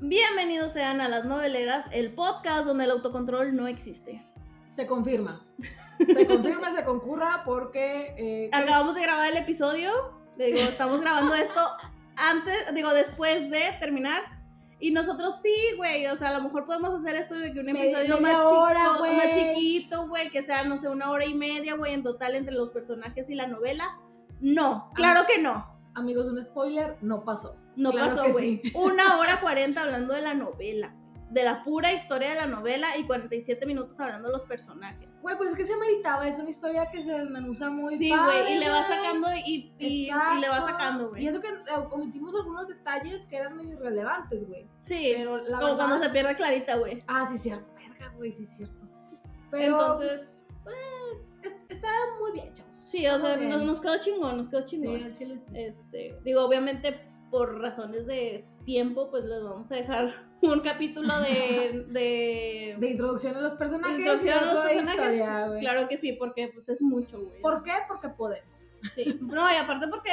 Bienvenidos sean a Las Noveleras, el podcast donde el autocontrol no existe. Se confirma. Se confirma, se concurra porque... eh, Acabamos de grabar el episodio, digo, estamos grabando esto antes, digo, después de terminar. Y nosotros sí, güey, o sea, a lo mejor podemos hacer esto de que un episodio más, hora, chico- güey. más chiquito, güey, que sea, no sé, una hora y media, güey, en total entre los personajes y la novela. No, claro que no. Amigos, un spoiler, no pasó. No Claro pasó, güey. sí. Una hora cuarenta hablando de la novela. De la pura historia de la novela y 47 minutos hablando de los personajes. Güey, pues es que se meritaba, es una historia que se desmenuza muy Sí, güey, y le va sacando y, y, y le va sacando, güey. Y eso que eh, omitimos algunos detalles que eran muy irrelevantes, güey. Sí, Pero la como verdad... cuando se pierde Clarita, güey. Ah, sí, cierto. Verga, güey, sí, cierto. Pero, Entonces, pues, eh, está muy bien, chavos. Sí, o sea, Muy bien. nos, nos quedó chingón, nos quedó Sí, chingón. al chile sí. Este, digo, obviamente por razones de tiempo, pues les vamos a dejar un capítulo de, de, De introducción a los personajes introducción a los personajes. historia, güey. Claro que sí, porque pues es mucho, güey. ¿Por qué? Porque podemos. Sí. No, y aparte porque,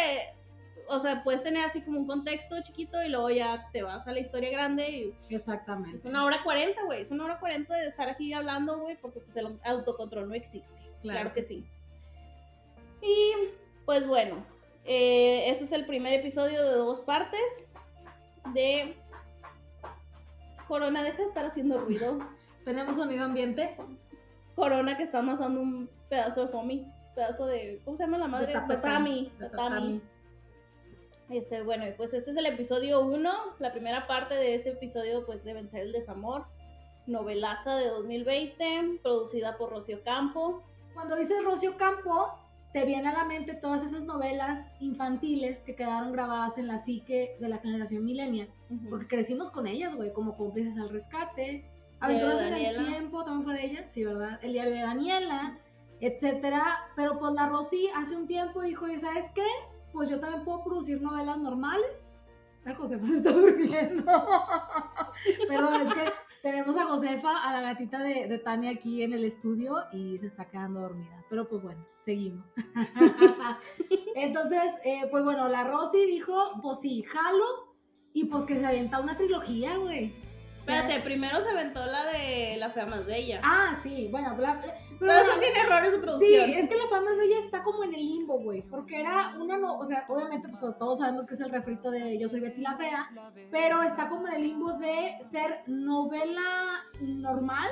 o sea, puedes tener así como un contexto chiquito y luego ya te vas a la historia grande y Exactamente. es una hora cuarenta, güey. Es una hora cuarenta de estar aquí hablando, güey, porque pues el autocontrol no existe. Claro, que sí. Y pues bueno, eh, este es el primer episodio de dos partes de Corona, deja de estar haciendo ruido. Tenemos sonido ambiente. Es Corona que está amasando un pedazo de homie, pedazo de, ¿cómo se llama la madre? De Tatami. tatami. tatami. Este, bueno, pues este es el episodio 1, la primera parte de este episodio pues de Vencer el Desamor, novelaza de 2020, producida por Rocío Campo. Cuando dices Rocio Campo, te viene a la mente todas esas novelas infantiles que quedaron grabadas en la psique de la generación millennial. Porque crecimos con ellas, güey, como cómplices al rescate. Aventuras en el tiempo, también fue de ella, sí, ¿verdad? El diario de Daniela, etcétera. Pero pues la Rosy hace un tiempo dijo, ¿y sabes qué? Pues yo también puedo producir novelas normales. La Josefa se está durmiendo. Perdón, es que tenemos a Josefa, a la gatita de, Tania aquí en el estudio y se está quedando dormida. Pero pues bueno, seguimos. Entonces, eh, pues bueno, la Rosy dijo, pues sí, jalo. Y pues que se avienta una trilogía, güey. Espérate, primero se aventó la de La Fea Más Bella. Ah, sí, bueno, la- pero Pero eso tiene errores de Sí, producción. es que la fama bella está como en el limbo, güey, porque era una no, o sea, obviamente pues todos sabemos que es el refrito de Yo soy Betty la fea, pero está como en el limbo de ser novela normal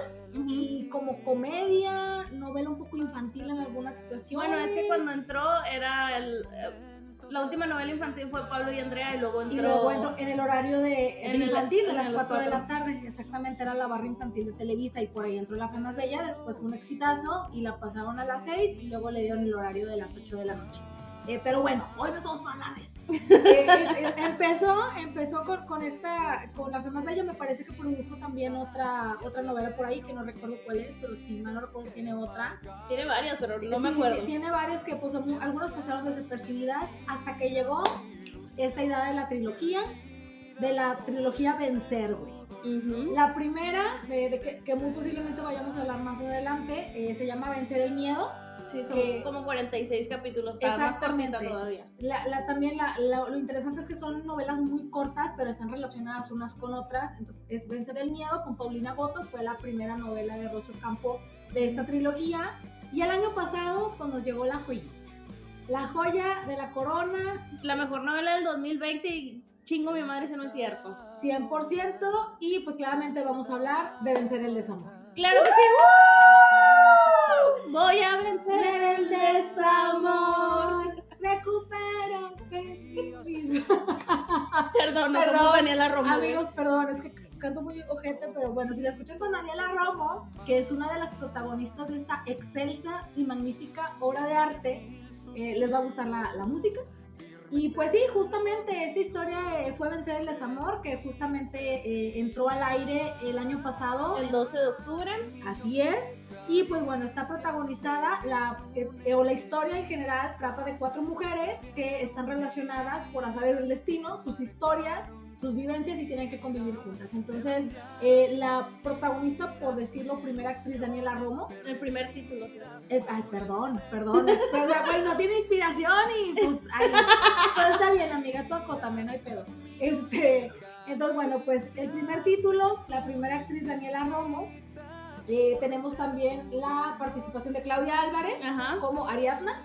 y como comedia, novela un poco infantil en algunas situaciones. Bueno, es que cuando entró era el... eh, La última novela infantil fue Pablo y Andrea y luego entró... y luego entro en el horario de, de En el- infantil, de las el 4 de la tarde, exactamente era la barra infantil de Televisa y por ahí entró la fama bella, después fue un exitazo y la pasaron a las 6 y luego le dieron el horario de las 8 de la noche. Eh, pero bueno, hoy no somos banales. Eh, eh, empezó empezó con, con esta, con la Fema Bella, me parece que produjo también otra otra novela por ahí, que no recuerdo cuál es, pero si mal no recuerdo tiene otra. Tiene varias, pero no me Sí, acuerdo. Tiene varias que pues algunas pasaron desapercibidas hasta que llegó esta idea de la trilogía, de la trilogía Vencer, güey. Ujú. La primera, de, de que, que muy posiblemente vayamos a hablar más adelante, eh, se llama Vencer el Miedo. Sí, son Eh, como 46 capítulos, exactamente. todavía. La, la- también la- lo interesante es que son novelas muy cortas, pero están relacionadas unas con otras. Entonces, es Vencer el Miedo con Paulina Goto, fue la primera novela de Rosso Campo de esta trilogía. Y el año pasado, pues nos llegó la joyita. La joya de la corona, La mejor novela del 2020 y chingo mi madre, eso no es cierto. 100%. Y pues claramente vamos a hablar de Vencer el Desamor. ¡Claro que sí! ¡Woo! Voy a vencer. El desamor, recupero. Perdón, no Perdón, Daniela Romo. güey. Amigos, perdón, es que canto muy ojete, pero bueno, si la escuchan con Daniela Romo, que es una de las protagonistas de esta excelsa y magnífica obra de arte, eh, les va a gustar la, la música. Y pues sí, justamente esta historia eh, fue Vencer el Desamor, que justamente eh, entró al aire el año pasado. El 12 de octubre. Así es. Y pues bueno, está protagonizada, la, eh, eh, o la historia en general trata de cuatro mujeres que están relacionadas por azares del destino, sus historias, sus vivencias y tienen que convivir juntas. Entonces, eh, la protagonista, por decirlo, primera actriz Daniela Romo, El primer título. eh, ay, perdón, perdón, pero, pues, no tiene inspiración y pues, ay, está bien, amiga, tú acótame, no hay pedo. Este, Entonces, bueno, pues el primer título, la primera actriz Daniela Romo. Eh, tenemos también la participación de Claudia Álvarez como Ariadna.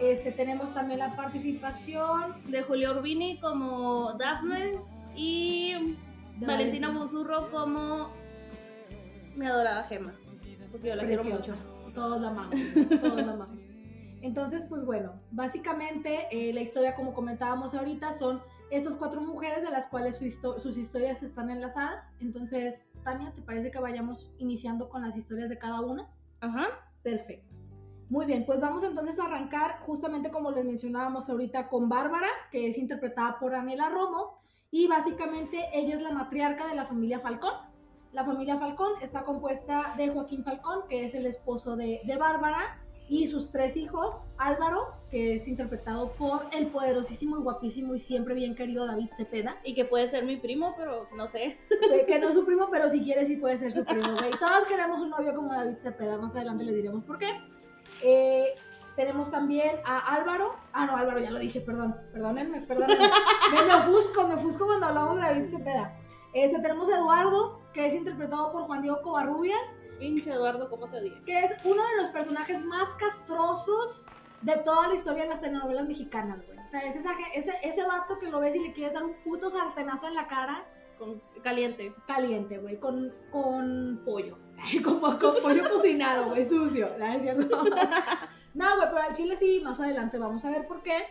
este, tenemos también la participación de Julio Urbini como Daphne y Valentina Busurro como mi adorada Gema. Porque yo la quiero mucho. Todos la amamos, todos la amamos. Entonces, pues bueno, básicamente eh, la historia, como comentábamos ahorita, son estas cuatro mujeres de las cuales sus historias están enlazadas. Entonces, Tania, ¿te parece que vayamos iniciando con las historias de cada una? Ajá. Perfecto. Muy bien, pues vamos entonces a arrancar justamente como les mencionábamos ahorita con Bárbara, que es interpretada por Anela Romo, y básicamente ella es la matriarca de la familia Falcón. La familia Falcón está compuesta de Joaquín Falcón, que es el esposo de, de Bárbara, y sus tres hijos, Álvaro, que es interpretado por el poderosísimo y guapísimo y siempre bien querido David Cepeda. Y que puede ser mi primo, pero no sé. Que no es su primo, pero si quiere sí puede ser su primo, güey. Todos queremos un novio como David Cepeda, más adelante les diremos por qué. Eh, tenemos también a Álvaro. Ah, no, Álvaro, ya lo dije, perdón. Perdónenme, perdónenme. me, me ofusco, me ofusco cuando hablamos de David Cepeda. Este, tenemos a Eduardo, que es interpretado por Juan Diego Covarrubias Pinche Eduardo, ¿cómo te digo? Que es uno de los personajes más castrosos de toda la historia de las telenovelas mexicanas, güey. O sea, es ese, ese vato que lo ves y le quieres dar un puto sartenazo en la cara. Con, caliente. Caliente, güey, con, con pollo. con, con pollo cocinado, güey, sucio. ¿no es cierto? no, güey, pero al chile sí, más adelante vamos a ver por qué.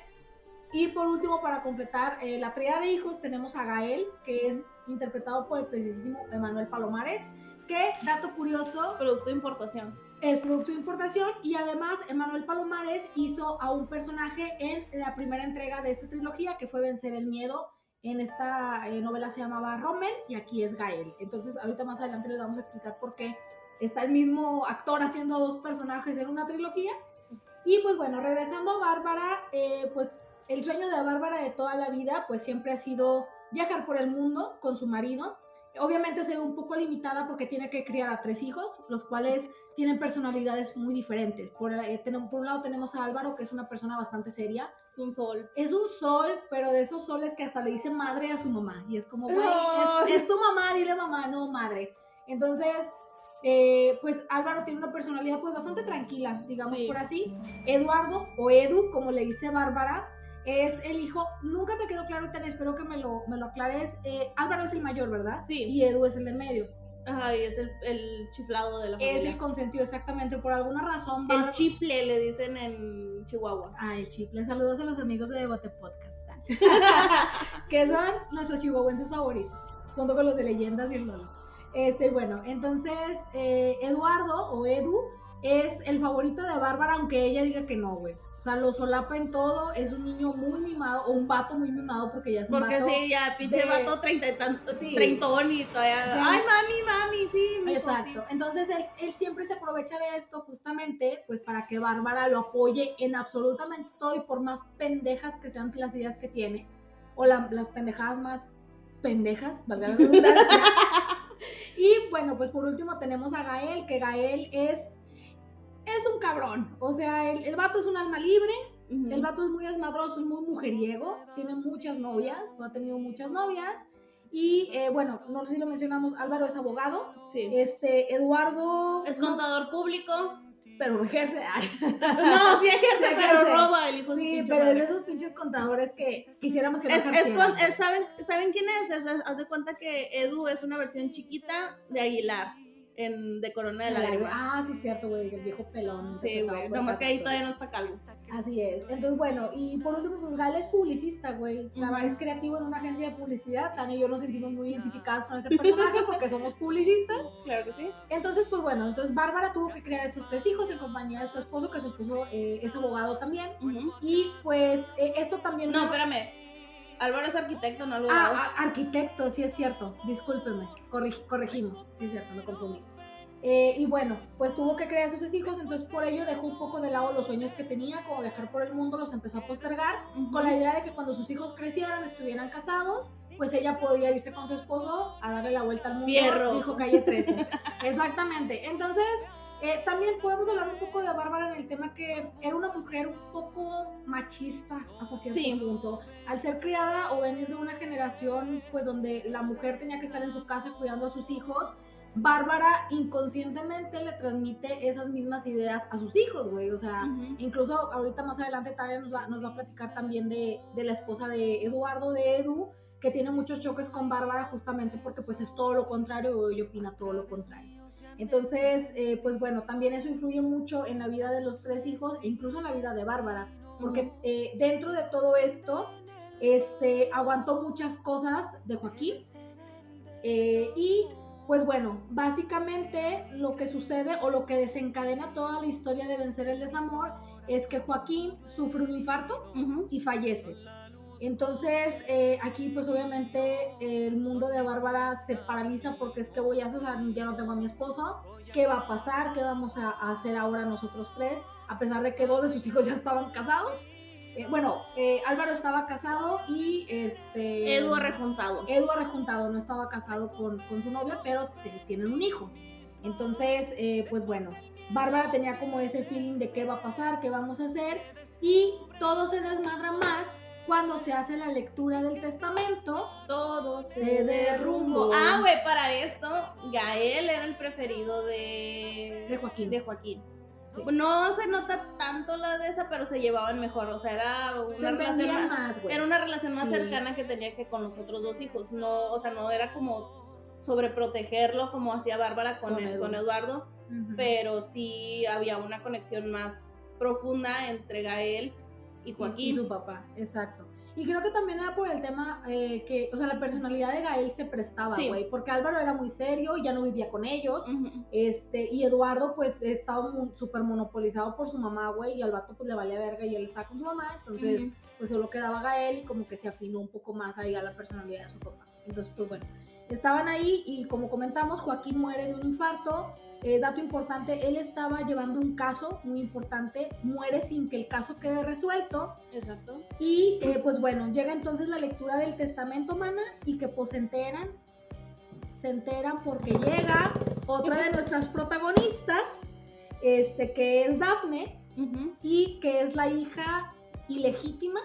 Y por último, para completar eh, la tríada de hijos, tenemos a Gael, que es interpretado por el precisísimo Emanuel Palomares que, dato curioso, producto de importación. Es producto de importación y además Emanuel Palomares hizo a un personaje en la primera entrega de esta trilogía que fue Vencer el Miedo. En esta eh, novela se llamaba Rommel y aquí es Gael. Entonces ahorita más adelante les vamos a explicar por qué está el mismo actor haciendo dos personajes en una trilogía. Y pues bueno, regresando a Bárbara, eh, pues el sueño de Bárbara de toda la vida pues siempre ha sido viajar por el mundo con su marido Obviamente se ve un poco limitada porque tiene que criar a tres hijos, los cuales tienen personalidades muy diferentes. Por, eh, por un lado tenemos a Álvaro, que es una persona bastante seria. Es un sol. Es un sol, pero de esos soles que hasta le dice madre a su mamá. Y es como, güey, es, tu mamá, dile mamá, no madre. Entonces, eh, pues Álvaro tiene una personalidad pues bastante tranquila, digamos por así. Eduardo, o Edu, como le dice Bárbara, es el hijo, nunca me quedó claro, Tania, espero que me lo, me lo aclares. Eh, Álvaro es el mayor, ¿verdad? Sí. Y Edu es el del medio. Ajá, y es el, el chiflado de la familia. Es el consentido, exactamente, por alguna razón. El chiple le dicen en Chihuahua. Ah, el chiple. Saludos a los amigos de Debate Podcast. que son nuestros chihuahuenses favoritos, junto con los de leyendas y el Lolo. Este, bueno, entonces, eh, Eduardo o Edu es el favorito de Bárbara, aunque ella diga que no, güey. O sea, lo solapa en todo, es un niño muy mimado, o un vato muy mimado, porque ya es un porque vato. Porque sí, ya, pinche vato treinta y tanto, treintón y todavía. Ay, mami, mami, sí, Exacto. Entonces él, él, siempre se aprovecha de esto justamente, pues para que Bárbara lo apoye en absolutamente todo y por más pendejas que sean las ideas que tiene, o las pendejadas más pendejas, valga la redundancia. y bueno, pues por último tenemos a Gael, que Gael es es un cabrón. O sea, el, el vato es un alma libre, el vato es muy desmadroso, es muy mujeriego, tiene muchas novias, o ha tenido muchas novias. Y eh, bueno, no sé si lo mencionamos, Álvaro es abogado. Sí. Este, Eduardo. Es contador público. Pero ejerce. no, sí ejerce, pero roba el hijo Sí, pero es de esos pinches contadores que quisiéramos que no es, es ¿saben, ¿Saben quién es? Haz de cuenta que Edu es una versión chiquita de Aguilar en, de Corona de la Lágrima. Ah, sí, cierto, güey, el viejo pelón. Sí, güey, nomás que ahí todavía no está calvo. Así es. Entonces, bueno, y por último, pues Gal es publicista, güey. Trabaja, es creativo en una agencia de publicidad. Tania y yo nos sentimos muy identificadas con ese personaje porque somos publicistas. Claro que sí. Entonces, pues bueno, entonces Bárbara tuvo que criar a estos tres hijos en compañía de su esposo, que su esposo eh, es abogado también. Y pues eh, esto también... No, espérame. Álvaro es arquitecto, no abogado. Ah, arquitecto, sí es cierto. Discúlpeme. corregimos. Sí es cierto, me confundí. Eh, y bueno, pues tuvo que crear a sus hijos, entonces por ello dejó un poco de lado los sueños que tenía, como viajar por el mundo, los empezó a postergar, con la idea de que cuando sus hijos crecieran, estuvieran casados, pues ella podía irse con su esposo a darle la vuelta al mundo. Fierro. Dijo calle 13. Exactamente. Entonces, Eh, también podemos hablar un poco de Bárbara en el tema que era una mujer un poco machista hasta cierto punto. Al ser criada o venir de una generación pues donde la mujer tenía que estar en su casa cuidando a sus hijos, Bárbara inconscientemente le transmite esas mismas ideas a sus hijos, güey. O sea, incluso ahorita más adelante Tania nos va, nos va a platicar también de, de la esposa de Eduardo, de Edu, que tiene muchos choques con Bárbara justamente porque pues es todo lo contrario ella opina todo lo contrario. Entonces, eh, pues bueno, también eso influye mucho en la vida de los tres hijos e incluso en la vida de Bárbara, porque eh, dentro de todo esto, este, aguantó muchas cosas de Joaquín eh, y pues bueno, básicamente lo que sucede o lo que desencadena toda la historia de vencer el desamor es que Joaquín sufre un infarto y fallece. Entonces, eh, aquí pues obviamente el mundo de Bárbara se paraliza porque es que voy a hacer, o sea, ya no tengo a mi esposo, ¿qué va a pasar? ¿Qué vamos a, hacer ahora nosotros tres? A pesar de que dos de sus hijos ya estaban casados. Eh, bueno, eh, Álvaro estaba casado y este... Edu rejuntado. Edu rejuntado, no estaba casado con, con su novia, pero tienen un hijo. Entonces, pues bueno, Bárbara tenía como ese feeling de qué va a pasar, qué vamos a hacer, y todo se desmadra más cuando se hace la lectura del testamento, todo se derrumbó. Ah, güey, para esto, Gael era el preferido de, de Joaquín. De Joaquín. No se nota tanto la de esa, pero se llevaban mejor. O sea, era una relación más, era una relación más cercana que tenía que con los otros dos hijos. No, o sea, no era como sobreprotegerlo como hacía Bárbara con, con, Eduardo, pero sí había una conexión más profunda entre Gael y Joaquín. Y, su papá, exacto. Y creo que también era por el tema eh, que, o sea, la personalidad de Gael se prestaba, güey, porque Álvaro era muy serio y ya no vivía con ellos, este, y Eduardo pues estaba súper monopolizado por su mamá, güey, y al vato pues le valía verga y él estaba con su mamá, entonces pues solo quedaba Gael y como que se afinó un poco más ahí a la personalidad de su papá. Entonces pues bueno, estaban ahí y como comentamos, Joaquín muere de un infarto, eh, dato importante, él estaba llevando un caso muy importante, muere sin que el caso quede resuelto. Exacto. Y eh, pues bueno, llega entonces la lectura del testamento, mana, y que pues se enteran, se enteran porque llega otra de nuestras protagonistas, este, que es Dafne, y que es la hija ilegítima.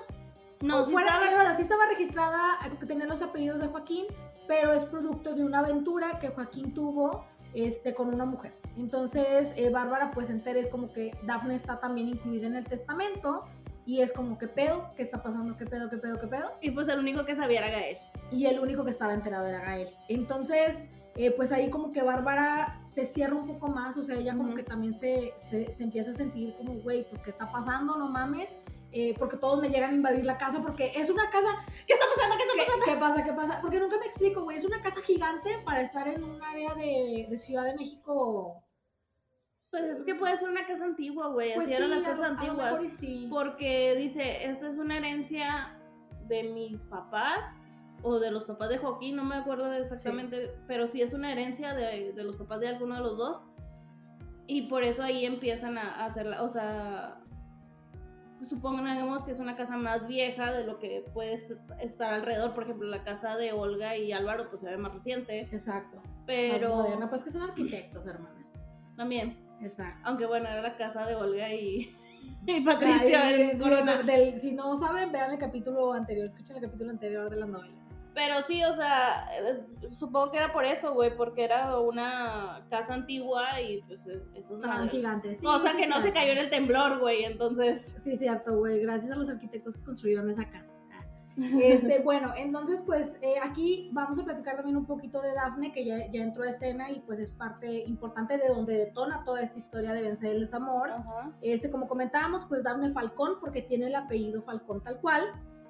No, sí, estaba... sí estaba registrada, tenía los apellidos de Joaquín, pero es producto de una aventura que Joaquín tuvo este, con una mujer. Entonces, eh, Bárbara pues entera es como que Dafne está también incluida en el testamento y es como, ¿qué pedo? ¿Qué está pasando? ¿Qué pedo? ¿Qué pedo? ¿Qué pedo? Y pues el único que sabía era Gael. Y el único que estaba enterado era Gael. Entonces, eh, pues ahí como que Bárbara se cierra un poco más, o sea, ella como que también se, se, se, empieza a sentir como, güey, pues ¿qué está pasando? No mames. Eh, porque todos me llegan a invadir la casa porque es una casa... ¿Qué está pasando? ¿Qué está pasando? ¿Qué, pasa? ¿Qué pasa? Porque nunca me explico, güey. Es una casa gigante para estar en un área de, de Ciudad de México. Pues es que puede ser una casa antigua, güey. Pues Así eran las casas antiguas. Sí. Porque dice, esta es una herencia de mis papás o de los papás de Joaquín, no me acuerdo exactamente, pero sí es una herencia de, de, los papás de alguno de los dos. Y por eso ahí empiezan a hacerla, o sea, supongamos que es una casa más vieja de lo que puede estar alrededor. Por ejemplo, la casa de Olga y Álvaro, pues se ve más reciente. Exacto. Pero. Más moderna, pues que son arquitectos, hermana. También. Exacto. Aunque bueno, era la casa de Olga y. y Patricia. si no saben, vean el capítulo anterior, escuchen el capítulo anterior de la novela. Pero sí, o sea, eh, supongo que era por eso, güey, porque era una casa antigua y pues eso es una gigante. Sí, cosa que no se cayó en el temblor, güey, entonces. Sí, cierto, güey, gracias a los arquitectos que construyeron esa casa. Este, bueno, entonces pues eh, aquí vamos a platicar también un poquito de Dafne, que ya, ya, entró a escena y pues es parte importante de donde detona toda esta historia de vencer el desamor. Este, como comentábamos, pues Dafne Falcón, porque tiene el apellido Falcón tal cual.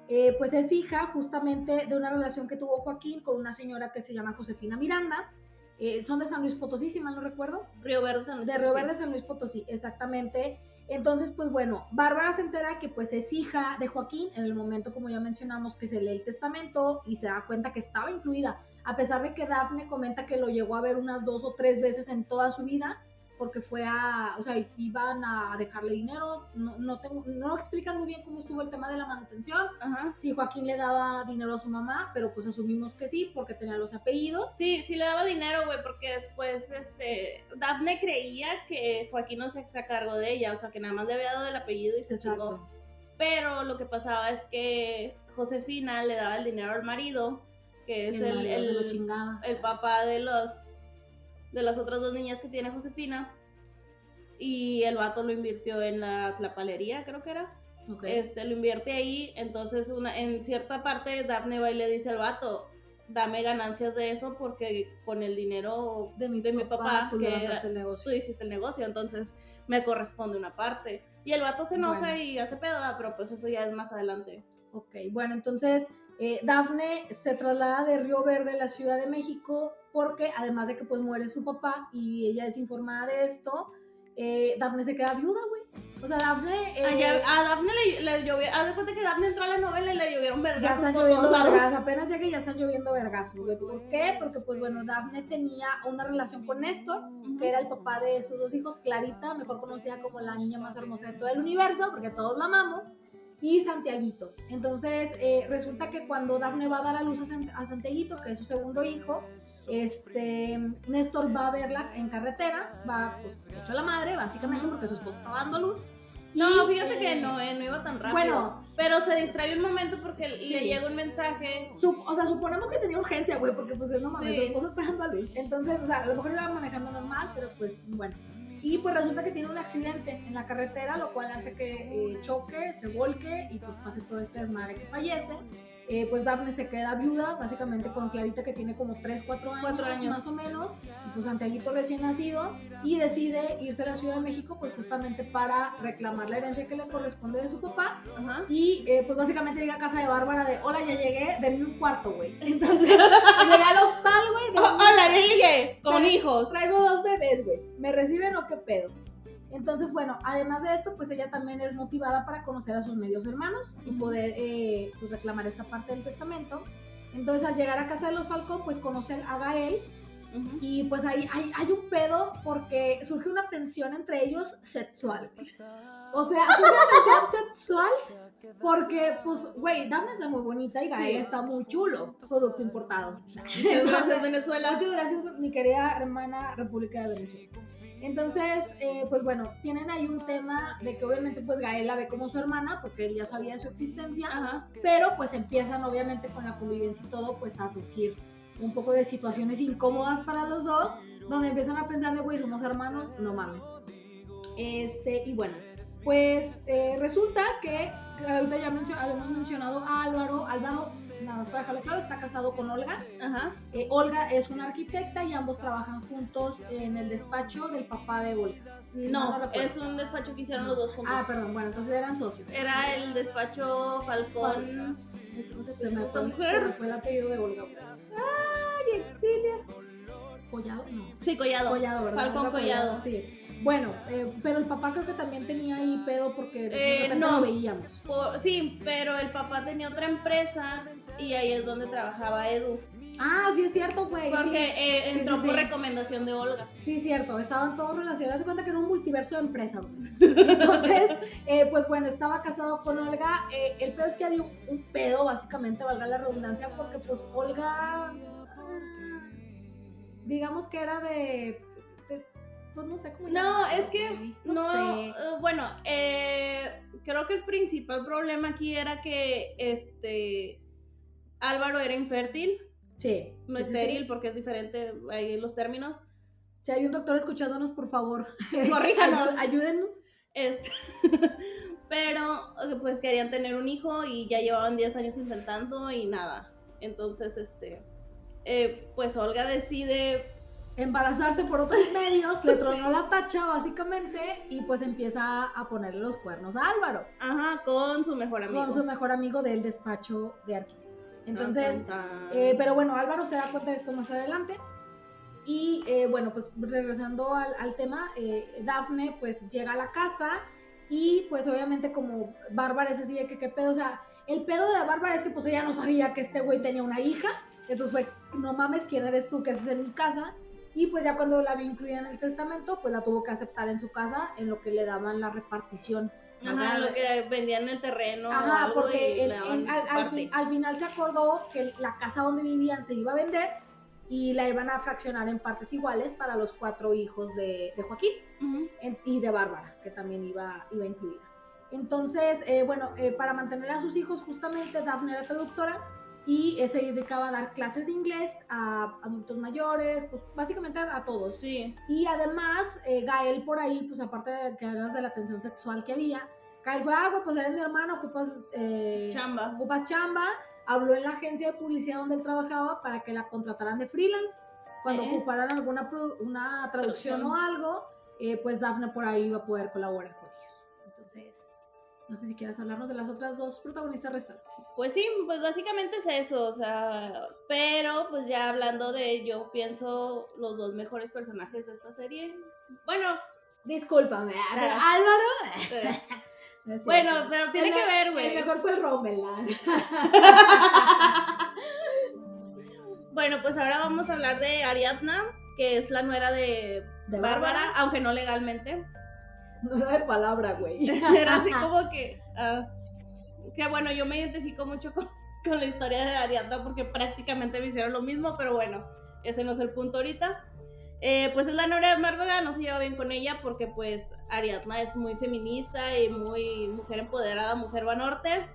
Eh, pues es hija justamente de una relación que tuvo Joaquín con una señora que se llama Josefina Miranda. Eh, son de San Luis Potosí, si mal no recuerdo. Río Verde, San Luis De Río Verde, San Luis Potosí, exactamente. Entonces, pues bueno, Bárbara se entera que pues es hija de Joaquín en el momento, como ya mencionamos, que se lee el testamento y se da cuenta que estaba incluida. A pesar de que Dafne comenta que lo llegó a ver unas dos o tres veces en toda su vida, porque fue a, o sea, iban a dejarle dinero, no, no, tengo, no explican muy bien cómo estuvo el tema de la manutención, Ajá. si Joaquín le daba dinero a su mamá, pero pues asumimos que sí, porque tenía los apellidos. Sí, sí le daba dinero, güey, porque después, este, Daphne creía que Joaquín no se hacía cargo de ella, o sea, que nada más le había dado el apellido y se chingó. Pero lo que pasaba es que Josefina le daba el dinero al marido, que es El el, el, se lo chingaba. el papá de los de las otras dos niñas que tiene Josefina. Y el vato lo invirtió en la tlapalería, creo que era. Ok. Este, lo invierte ahí, entonces una, en cierta parte Daphne va y le dice al vato, dame ganancias de eso porque con el dinero de mi, de mi papá, tú que era- el negocio. tú hiciste el negocio, entonces me corresponde una parte. Y el vato se enoja Bueno. y hace pedo, ah, pero pues eso ya es más adelante. Ok, bueno, entonces eh, Dafne se traslada de Río Verde a la Ciudad de México porque además de que pues muere su papá y ella es informada de esto, eh, Dafne se queda viuda, güey. O sea, Dafne... eh, a Daphne le, le llovió, haz de cuenta que Daphne entró a la novela y le llovieron vergas. Ya están lloviendo vergas, apenas llegue ya están lloviendo vergazos, güey. ¿Por qué? Porque, pues bueno, Dafne tenía una relación con Néstor, que era el papá de sus dos hijos, Clarita, mejor conocida como la niña más hermosa de todo el universo, porque todos la amamos, y Santiaguito. Entonces, eh, resulta que cuando Dafne va a dar a luz a, San- a Santiaguito, que es su segundo hijo, este, Néstor va a verla en carretera, va, pues, hecho a la madre, básicamente, porque su esposa estaba dando luz. No, fíjate eh, que no, eh, no iba tan rápido. Bueno, pero se distrae un momento porque le Sí. llega un mensaje. Sup- o sea, suponemos que tenía urgencia, güey, porque pues no mames, Sí. su esposa esperando a Luis. Entonces, o sea, a lo mejor iba manejando normal, pero pues bueno. Y pues resulta que tiene un accidente en la carretera, lo cual hace que eh, choque, se volque y pues pase todo este desmadre que fallece. Eh, pues Daphne se queda viuda, básicamente con Clarita que tiene como 3, 4 años, Cuatro años. más o menos, y pues Santiaguito recién nacido, y decide irse a la Ciudad de México pues justamente para reclamar la herencia que le corresponde de su papá Ajá. y eh, pues básicamente llega a casa de Bárbara de, hola, ya llegué, denme un cuarto, güey. Entonces, llegué al hostal, güey, Oh, hola, ya llegué, con hijos. traigo dos bebés, güey. ¿Me reciben o qué pedo? Entonces, bueno, además de esto, pues ella también es motivada para conocer a sus medios hermanos y poder eh, pues, reclamar esta parte del testamento. Entonces, al llegar a casa de los Falcón, pues conocen a Gael Ujú. y pues ahí hay, hay un pedo porque surge una tensión entre ellos sexual. O sea, una tensión sexual porque, pues, güey, Dana está muy bonita y Gael está muy chulo. Producto importado. Muchas gracias, Venezuela. Muchas gracias, mi querida hermana República de Venezuela. Entonces, eh, pues bueno, tienen ahí un tema de que obviamente pues Gael la ve como su hermana porque él ya sabía de su existencia, Ajá. pero pues empiezan obviamente con la convivencia y todo pues a surgir un poco de situaciones incómodas para los dos, donde empiezan a pensar de, güey, somos hermanos, no mames. Este, y bueno, pues eh, resulta que ahorita ya mencio- habíamos mencionado a Álvaro, Álvaro, nada más para dejarlo claro, está casado con Olga. Ajá. Eh, Olga es una arquitecta y ambos trabajan juntos en el despacho del papá de Olga. No, es un despacho que hicieron los dos juntos. Ah, perdón, bueno, entonces eran socios. Era el despacho Falcón. ¿Cómo se me, fue, se fue el apellido de Olga. Ay, Exilia. Collado, no. Sí, Collado. Collado, ¿verdad? Falcón Collado. Sí. Bueno, eh, pero el papá creo que también tenía ahí pedo porque Eh, no. lo veíamos. Por- sí, pero el papá tenía otra empresa y ahí es donde trabajaba Edu. Ah, sí es cierto, güey. Porque sí. eh, entró sí, por recomendación de Olga. Sí, cierto, estaban todos relacionados. Haz de cuenta que era un multiverso de empresas. Entonces, eh, pues bueno, estaba casado con Olga. eh, el pedo es que había un, un pedo, básicamente, valga la redundancia, porque pues Olga, ah, digamos que era de- pues no sé cómo No, es que no, sé. eh, bueno, eh, creo que el principal problema aquí era que este Álvaro era infértil, Sí. no sí, estéril sí. porque es diferente ahí los términos. Si hay un doctor escuchándonos, por favor, Corríjanos. ayú- ayúdennos. Este, pero eh, pues querían tener un hijo y ya llevaban 10 años intentando y nada. Entonces, este, eh, pues Olga decide, embarazarse por otros medios, le tronó la tacha básicamente y pues empieza a ponerle los cuernos a Álvaro, ajá, con su mejor amigo. con su mejor amigo del despacho de arquitectos. Entonces, tan, tan. eh, pero bueno, Álvaro se da cuenta de esto más adelante. Y eh, bueno, pues regresando al, al tema, eh, Dafne pues llega a la casa y pues obviamente como Bárbara es así de que qué pedo, o sea, el pedo de Bárbara es que pues ella no sabía que este güey tenía una hija, entonces fue, no mames, ¿quién eres tú que haces en mi casa? Y pues ya cuando la vio incluida en el testamento, pues la tuvo que aceptar en su casa en lo que le daban la repartición. Ajá, lo que vendían el terreno. Ajá, porque al, final se acordó que la casa donde vivían se iba a vender y la iban a fraccionar en partes iguales para los cuatro hijos de, Joaquín y de Bárbara, que también iba, iba incluida. Entonces, eh, bueno, eh, para mantener a sus hijos, justamente Daphne era traductora y se dedicaba a dar clases de inglés a adultos mayores, pues básicamente a, todos. Sí. Y además, eh, Gael por ahí, pues aparte de que hablas de la tensión sexual que había, Gael fue, ah, pues eres mi hermano, ocupas, eh, chamba. ocupas chamba, habló en la agencia de publicidad donde él trabajaba para que la contrataran de freelance. Cuando eh. ocuparan alguna una traducción, o algo, pues Daphne por ahí iba a poder colaborar con ellos. Entonces, no sé si quieres hablarnos de las otras dos protagonistas restantes. Pues sí, pues básicamente es eso, o sea, pero pues ya hablando de, yo pienso los dos mejores personajes de esta serie. Bueno, discúlpame, Álvaro. bueno, pero tiene que ver, güey. El mejor fue el Rommel. bueno, pues ahora vamos a hablar de Ariadna, que es la nuera de, Bárbara, aunque no legalmente. No era de palabra, güey. Era así como que. Ah, que bueno, yo me identifico mucho con, la historia de Ariadna porque prácticamente me hicieron lo mismo, pero bueno, ese no es el punto ahorita. Eh, pues es la novia de Bárbara, no se lleva bien con ella porque pues Ariadna es muy feminista y muy mujer empoderada, mujer va norte.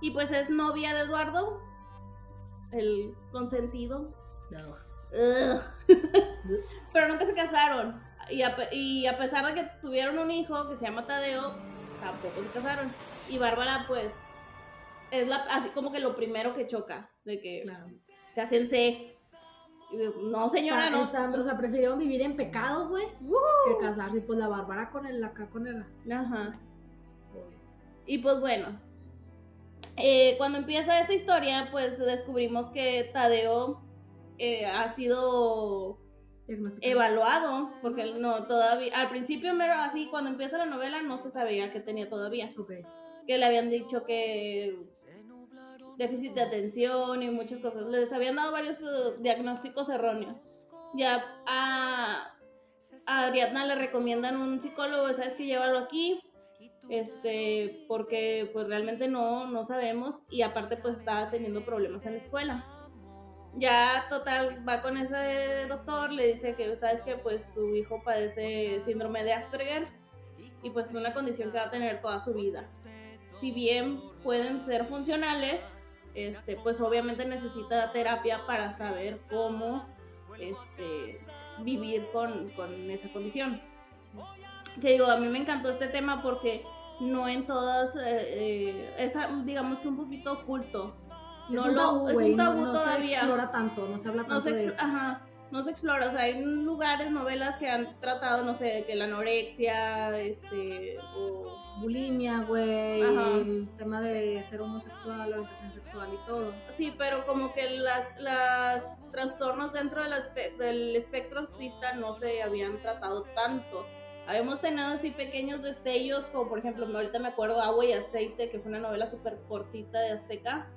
Y pues es novia de Eduardo, el consentido. Pero nunca se casaron. Y a, y a pesar de que tuvieron un hijo que se llama Tadeo, tampoco se casaron. Y Bárbara, pues, es la, así como que lo primero que choca, de que claro. se hacen C. No, señora, no. o sea, prefirieron vivir en pecado, güey, que casarse. Pues la Bárbara con el acá con él. Ajá. Y pues bueno, eh, cuando empieza esta historia, pues descubrimos que Tadeo eh, ha sido evaluado, porque no todavía, al principio, así, cuando empieza la novela, no se sabía que tenía todavía. Que le habían dicho que déficit de atención y muchas cosas. Les habían dado varios uh, diagnósticos erróneos. Ya a, a, Ariadna le recomiendan un psicólogo, sabes que llévalo aquí, este, porque pues realmente no, no sabemos y aparte pues estaba teniendo problemas en la escuela ya total va con ese doctor, le dice que sabes que pues tu hijo padece síndrome de Asperger y pues es una condición que va a tener toda su vida. Si bien pueden ser funcionales, este, pues obviamente necesita terapia para saber cómo este, vivir con, esa condición. Que digo, a mí me encantó este tema porque no en todas, eh, eh, es digamos que un poquito oculto no lo, es un tabú todavía. No se explora tanto, no se habla tanto de eso. Ajá, no se explora, o sea, hay lugares, novelas que han tratado, no sé, que la anorexia, este, o... Bulimia, güey, el tema de ser homosexual, orientación sexual y todo. Sí, pero como que las, las trastornos dentro del espectro autista no se habían tratado tanto. Habíamos tenido así pequeños destellos, como por ejemplo, ahorita me acuerdo Agua y Aceite, que fue una novela súper cortita de Azteca,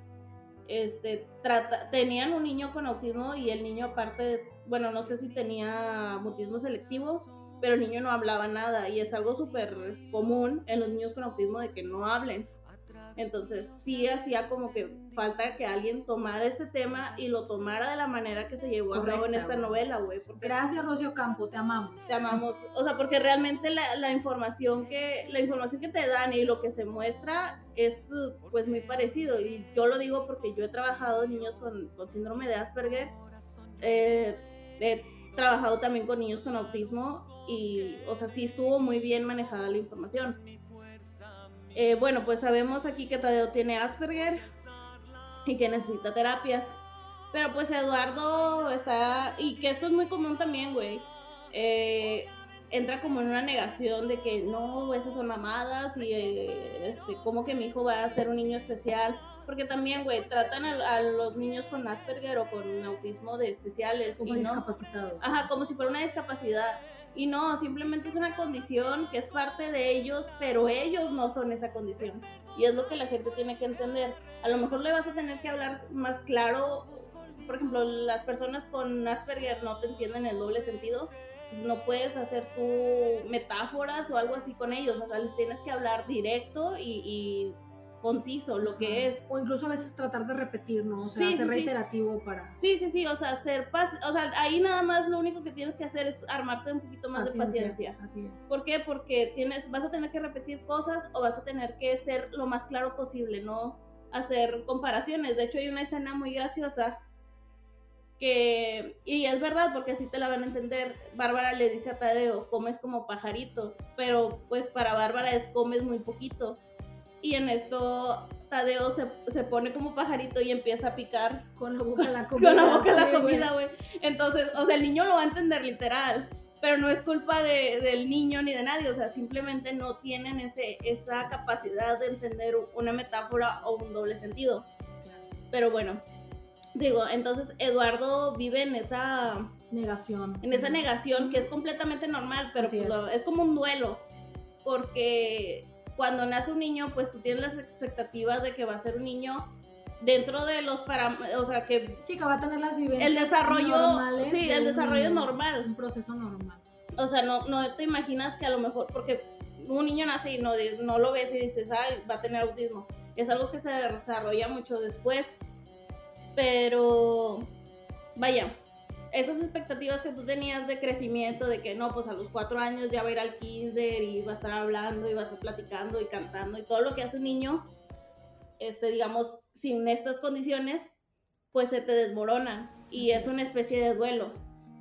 este, trata, tenían un niño con autismo y el niño aparte, bueno, no sé si tenía autismo selectivo, pero el niño no hablaba nada y es algo súper común en los niños con autismo de que no hablen. Entonces sí hacía como que falta que alguien tomara este tema y lo tomara de la manera que se llevó a cabo en esta novela, güey. Gracias, Rocio Campo, te amamos. Te amamos. O sea, porque realmente la, la, información que la información que te dan y lo que se muestra es pues muy parecido. Y yo lo digo porque yo he trabajado niños con, con síndrome de Asperger. Eh, he trabajado también con niños con autismo y, o sea, sí estuvo muy bien manejada la información. Eh, bueno, pues sabemos aquí que Tadeo tiene Asperger y que necesita terapias. Pero pues Eduardo está, y que esto es muy común también, güey, eh, entra como en una negación de que no, esas son mamadas y eh, este, como que mi hijo va a ser un niño especial. Porque también, güey, tratan a, los niños con Asperger o con autismo de especiales. Como discapacitados. Ajá, como si fuera una discapacidad. Y no, simplemente es una condición que es parte de ellos, pero ellos no son esa condición. Y es lo que la gente tiene que entender. A lo mejor le vas a tener que hablar más claro. Por ejemplo, las personas con Asperger no te entienden el doble sentido. Entonces no puedes hacer tú metáforas o algo así con ellos. O sea, les tienes que hablar directo y, y conciso lo que es. O incluso a veces tratar de repetir, ¿no? O sea, Sí, ser sí, sí. reiterativo para Sí, sí, sí, o sea, ser paz, o sea, ahí nada más lo único que tienes que hacer es armarte un poquito más de paciencia. Así es. ¿Por qué? Porque tienes, vas a tener que repetir cosas o vas a tener que ser lo más claro posible, no hacer comparaciones. De hecho, hay una escena muy graciosa que, y es verdad, porque así te la van a entender. Bárbara le dice a Tadeo, comes como pajarito, pero pues para Bárbara es comes muy poquito. Y en esto Tadeo se, se pone como pajarito y empieza a picar Con la boca la comida. con la boca la comida, güey. Entonces, o sea, el niño lo va a entender literal, pero no es culpa de- del niño ni de nadie, o sea, simplemente no tienen ese, esa capacidad de entender una metáfora o un doble sentido. Claro. Pero bueno, digo, entonces Eduardo vive en esa, Negación. en esa negación que es completamente normal, pero pues es. es como un duelo, porque cuando nace un niño, pues tú tienes las expectativas de que va a ser un niño dentro de los parámetros, o sea, que Chica, va a tener las vivencias el desarrollo, normales sí, de el desarrollo niño. normal. Un proceso normal. O sea, no, no te imaginas que a lo mejor, porque un niño nace y no, no lo ves y dices, ay, va a tener autismo. Es algo que se desarrolla mucho después. Pero, vaya, esas expectativas que tú tenías de crecimiento, de que no, pues a los cuatro años ya va a ir al kinder y va a estar hablando y va a estar platicando y cantando y todo lo que hace un niño, este, digamos, sin estas condiciones, pues se te desmorona y es una especie de duelo.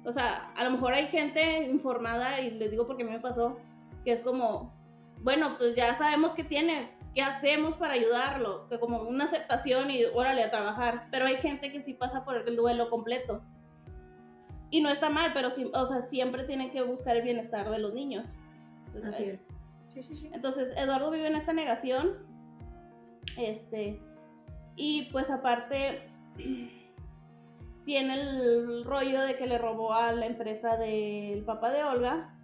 O sea, a lo mejor hay gente informada, y les digo porque a mí me pasó, que es como, bueno, pues ya sabemos que tiene, ¿qué hacemos para ayudarlo? Que como una aceptación y órale a trabajar. Pero hay gente que sí pasa por el duelo completo. Y no está mal, pero o sea, siempre tienen que buscar el bienestar de los niños. Así es. Sí, sí, sí. Entonces, Eduardo vive en esta negación. Este. Y pues aparte. Tiene el rollo de que le robó a la empresa del papá de Olga.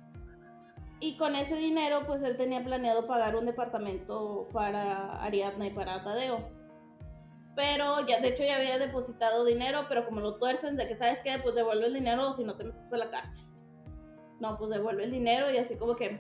Y con ese dinero, pues él tenía planeado pagar un departamento para Ariadna y para Tadeo. Pero ya, de hecho, ya había depositado dinero, pero como lo tuercen de que, ¿sabes qué? Pues devuelve el dinero o si no te metes a la cárcel. No, pues devuelve el dinero y así como que.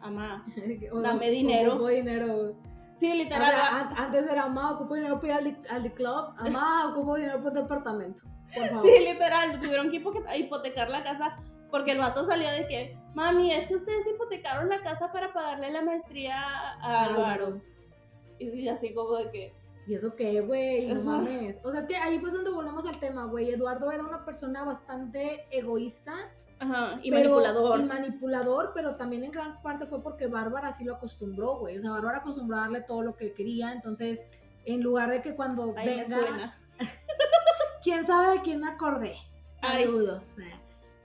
Amá, Dame o- dinero. Sí, literal. sea, antes era, mamá, ocupo dinero para ir al, al club. Mamá, ocupo dinero para el departamento. Por favor. sí, literal. Tuvieron que hipotecar la casa porque el vato salió de que, mami, es que ustedes hipotecaron la casa para pagarle la maestría a Álvaro. Y así como de que, ¿Y eso qué, güey? No mames. O sea, es que ahí pues donde volvemos al tema, güey. Eduardo era una persona bastante egoísta. ajá, y pero- manipulador. Y manipulador, pero también en gran parte fue porque Bárbara así lo acostumbró, güey. O sea, Bárbara acostumbró a darle todo lo que quería. Entonces, en lugar de que cuando me venga... suena. ¿Quién sabe de quién me acordé? Saludos.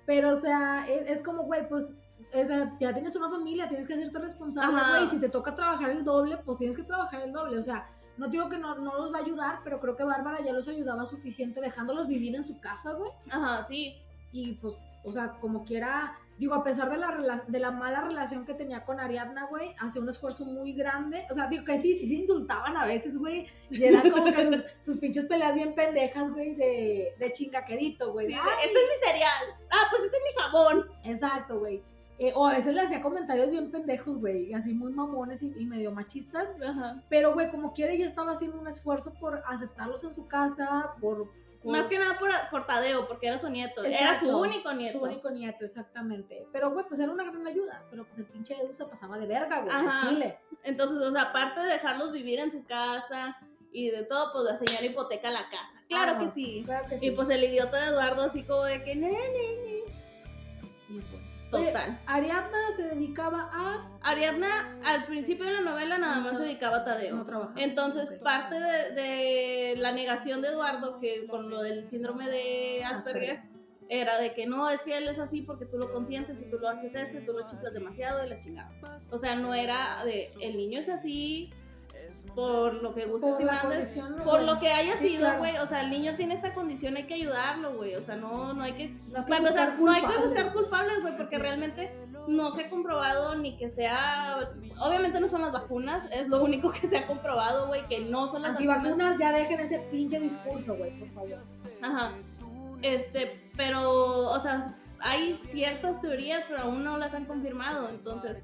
Pero, o sea, es, es como, güey, pues, o sea, ya tienes una familia, tienes que hacerte responsable, güey. Si te toca trabajar el doble, pues tienes que trabajar el doble. O sea, no digo que no, no los va a ayudar, pero creo que Bárbara ya los ayudaba suficiente dejándolos vivir en su casa, güey. Ajá, sí. Y pues, o sea, como quiera, digo, a pesar de la, de la mala relación que tenía con Ariadna, güey, hacía un esfuerzo muy grande. O sea, digo que sí, sí se insultaban a veces, güey. Y era como que sus, sus pinches peleas bien pendejas, güey, de, de chingaquedito, güey. Sí, este es mi cereal. Ah, pues este es mi jabón. Exacto, güey. Eh, o a veces le hacía comentarios bien pendejos, güey, así muy mamones y, y medio machistas. Ajá. Pero, güey, como quiera, ella estaba haciendo un esfuerzo por aceptarlos en su casa, por... por Más que nada por, por Tadeo, porque era su nieto. Era su único nieto. Su único nieto, exactamente. Pero, güey, pues era una gran ayuda. Pero, pues el pinche Edu se pasaba de verga, güey, Ajá. Chile. Entonces, o sea, aparte de dejarlos vivir en su casa y de todo, pues la señora hipoteca la casa. Claro que sí. Claro que sí. Y pues el idiota de Eduardo así como de que, ne, ne, ne. Y, pues, Total. Ariadna se dedicaba a... Ariadna al principio de la novela nada más No, se dedicaba a Tadeo. no trabajaba. Entonces, parte de, de la negación de Eduardo, que con lo del síndrome de Asperger, era de que no, es que él es así porque tú lo consientes y tú lo haces esto y tú lo chiflas demasiado y la chingada. O sea, no era de, el niño es así por lo que guste Por si la mandes, condición, por lo que haya Sí, sido, claro. güey, o sea, el niño tiene esta condición, hay que ayudarlo, güey, o sea, no, no hay que, No hay que empezar, buscar no hay que culpables. buscar culpables, güey, porque realmente no se ha comprobado ni que sea, obviamente no son las vacunas, es lo único que se ha comprobado, güey, que no son las vacunas. Antivacunas, ya dejen ese pinche discurso, güey, por favor. Ajá. Este, pero, o sea, hay ciertas teorías, pero aún no las han confirmado. Entonces,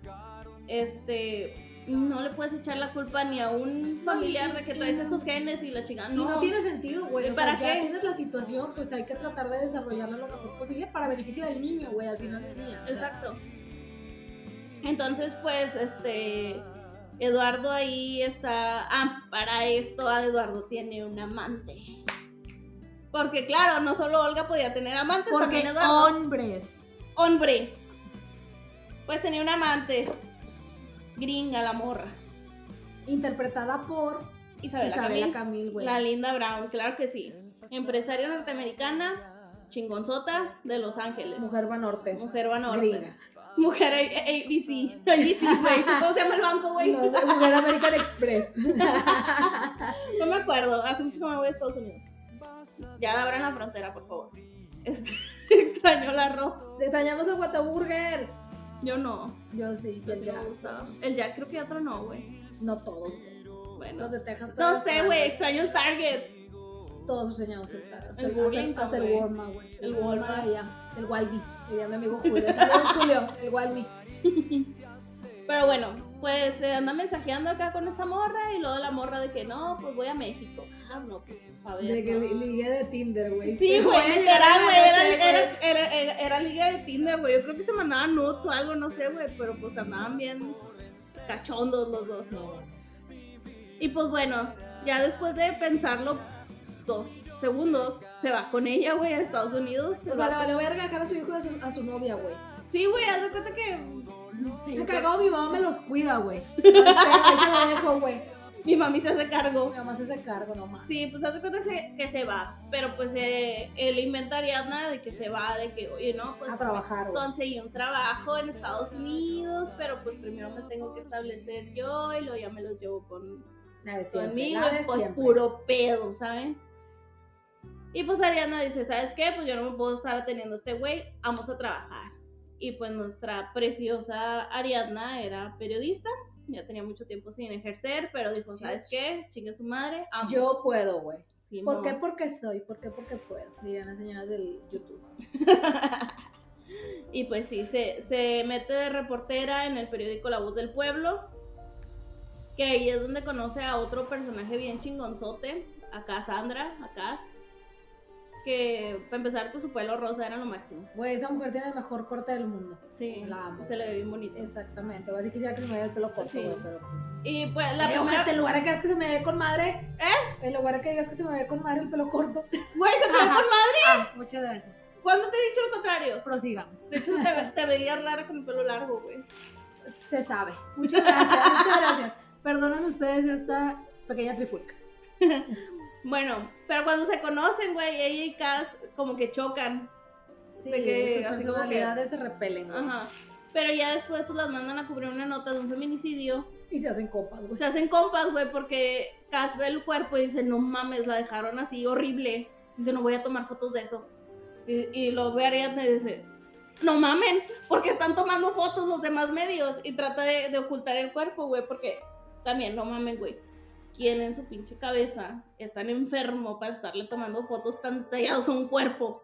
este, no le puedes echar la culpa ni a un familiar de que traes estos genes y la chingada. Y no, No, tiene sentido, güey. ¿Y O para sea, ya qué? tienes la situación, pues hay que tratar de desarrollarla lo mejor posible para beneficio del niño, güey, al final del día. Exacto. Entonces, pues, este, Eduardo ahí está. Ah, para esto, Eduardo tiene un amante. Porque, claro, no solo Olga podía tener amantes, Porque también Eduardo. hombres. hombre. Pues tenía un amante. Gringa la morra. Interpretada por Isabela, Isabela Camil. Camil, güey. La Linda Brown, claro que sí. Empresaria norteamericana, chingonzota de Los Ángeles. Mujer Banorte. Mujer Banorte. Gringa. Mujer A- ABC. ABC, güey. ¿Cómo se llama el banco, güey? No, Mujer American Express. No me acuerdo. Hace mucho que me voy a Estados Unidos. Ya abran la frontera, por favor. Este, extraño el arroz. Extrañamos el Whataburger. Yo no. Yo sí, Yo el sí Jack. me gustaba. El Jack creo que ya otro no, güey. No todos. Bueno. Los de Texas. No sé, güey. Extraño el Target. Todos enseñamos el Hasta El Burlington, Hasta el. Walmart, güey. El Walmart. allá. El Walby. Diría mi amigo Julio. El Walby. Pero bueno, pues se anda mensajeando acá con esta morra y luego la morra de que no, pues voy a México. Ah, no, pues a. De que ¿no? li- ligue de Tinder, güey. Sí, güey, voy a literal, a güey, era, era, era, era, era liga de Tinder, güey. Yo creo que se mandaban nudes o algo, no sé, güey, pero pues andaban bien cachondos los dos. Y pues bueno, ya después de pensarlo dos segundos, se va con ella, güey, a Estados Unidos. O sea, va le valió verga dejar a su hijo a su, a su novia, güey. Sí, güey, haz de cuenta que. No sé. Me cagó, mi mamá me los cuida, güey. Ahí se lo dejo, güey. Mi mami se hace cargo. Mi mamá se hace cargo nomás. Sí, pues haz de cuenta que se, va. Pero pues eh, él inventa a Ariadna de que se va, de que, oye, no, pues. A trabajar. Conseguí un trabajo en Estados Unidos, pero pues primero me tengo que establecer yo y luego ya me los llevo con, siempre, conmigo, y pues siempre. puro pedo, ¿saben? Y pues Ariana dice, ¿sabes qué? Pues yo no me puedo estar atendiendo a este güey, vamos a trabajar. Y pues nuestra preciosa Ariadna era periodista, ya tenía mucho tiempo sin ejercer, pero dijo, ¿sabes qué? Chingue su madre, vamos. Yo puedo, güey. Simón. ¿Por qué? Porque soy. ¿Por qué? Porque puedo. Dirían las señoras del YouTube. y pues sí, se, se mete de reportera en el periódico La Voz del Pueblo, que ahí es donde conoce a otro personaje bien chingonzote, a Cassandra, a Cass, que para empezar pues su pelo rosa era lo máximo. Güey, esa mujer tiene el mejor corte del mundo. Sí, La amo. se le ve bien bonito. Exactamente. Así quisiera que se me vea el pelo corto, Sí. güey, pero... Y pues la Eh, primera... ojete, en lugar de que digas que se me ve con madre... ¿Eh? En lugar de que digas que se me ve con madre el pelo corto. Güey, se te ve con madre. Ah, muchas gracias. ¿Cuándo te he dicho lo contrario? Prosigamos. De hecho, te, te veías rara con el pelo largo, güey. Se sabe. Muchas gracias, muchas gracias. Perdonen ustedes esta pequeña trifulca. Bueno, pero cuando se conocen, güey, ella y Cass como que chocan. Sí, De que así como que- se repelen, güey. Ajá. Pero ya después pues las mandan a cubrir una nota de un feminicidio. Y se hacen copas, güey. Se hacen compas, güey, porque Cass ve el cuerpo y dice, no mames, la dejaron así horrible. Dice, no voy a tomar fotos de eso. Y, y lo ve Ariadna y dice, no mamen, porque están tomando fotos los demás medios. Y trata de, de ocultar el cuerpo, güey, porque también, no mamen, güey. ¿Quién en su pinche cabeza es tan enfermo para estarle tomando fotos tan tallados a un cuerpo?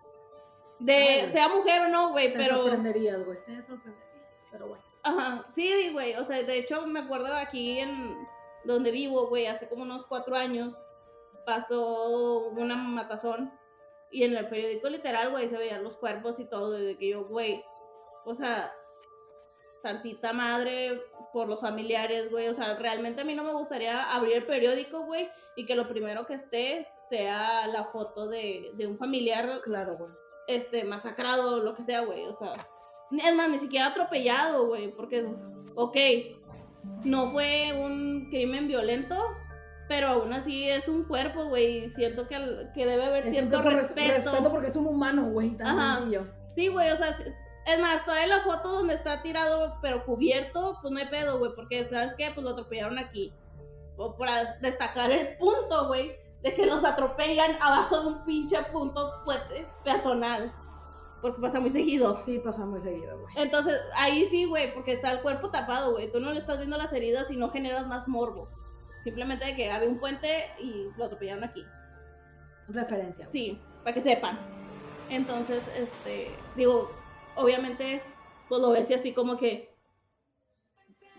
De, Ay, sea mujer o no, güey, Te pero... sorprenderías, güey. Te sorprenderías. Pero bueno. Ajá, sí, güey, o sea, de hecho me acuerdo aquí en donde vivo, güey, hace como unos cuatro años pasó una matazón y en el periódico literal, güey, se veían los cuerpos y todo, y de que yo, güey, o sea, santita madre por los familiares, güey, o sea, realmente a mí no me gustaría abrir el periódico, güey, y que lo primero que esté sea la foto de, de un familiar Claro, güey. este, masacrado, lo que sea, güey, o sea, es más, ni siquiera atropellado, güey, porque, ok, no fue un crimen violento, pero aún así es un cuerpo, güey, y siento que, que debe haber Es cierto respeto. respeto porque es un humano, güey. Ajá. También yo. Sí, güey, o sea, es- más, todavía la foto donde está tirado, pero cubierto, pues no hay pedo, güey, porque, ¿sabes qué? Pues lo atropellaron aquí. para destacar el punto, güey, de que los atropellan abajo de un pinche punto pues, peatonal. Porque pasa muy seguido. Sí, pasa muy seguido, güey. Entonces, ahí sí, güey, porque está el cuerpo tapado, güey. Tú no le estás viendo las heridas y no generas más morbo. Simplemente de que había un puente y lo atropellaron aquí. Referencia. Sí, para que sepan. Entonces, este, digo, obviamente, pues lo ves y así como que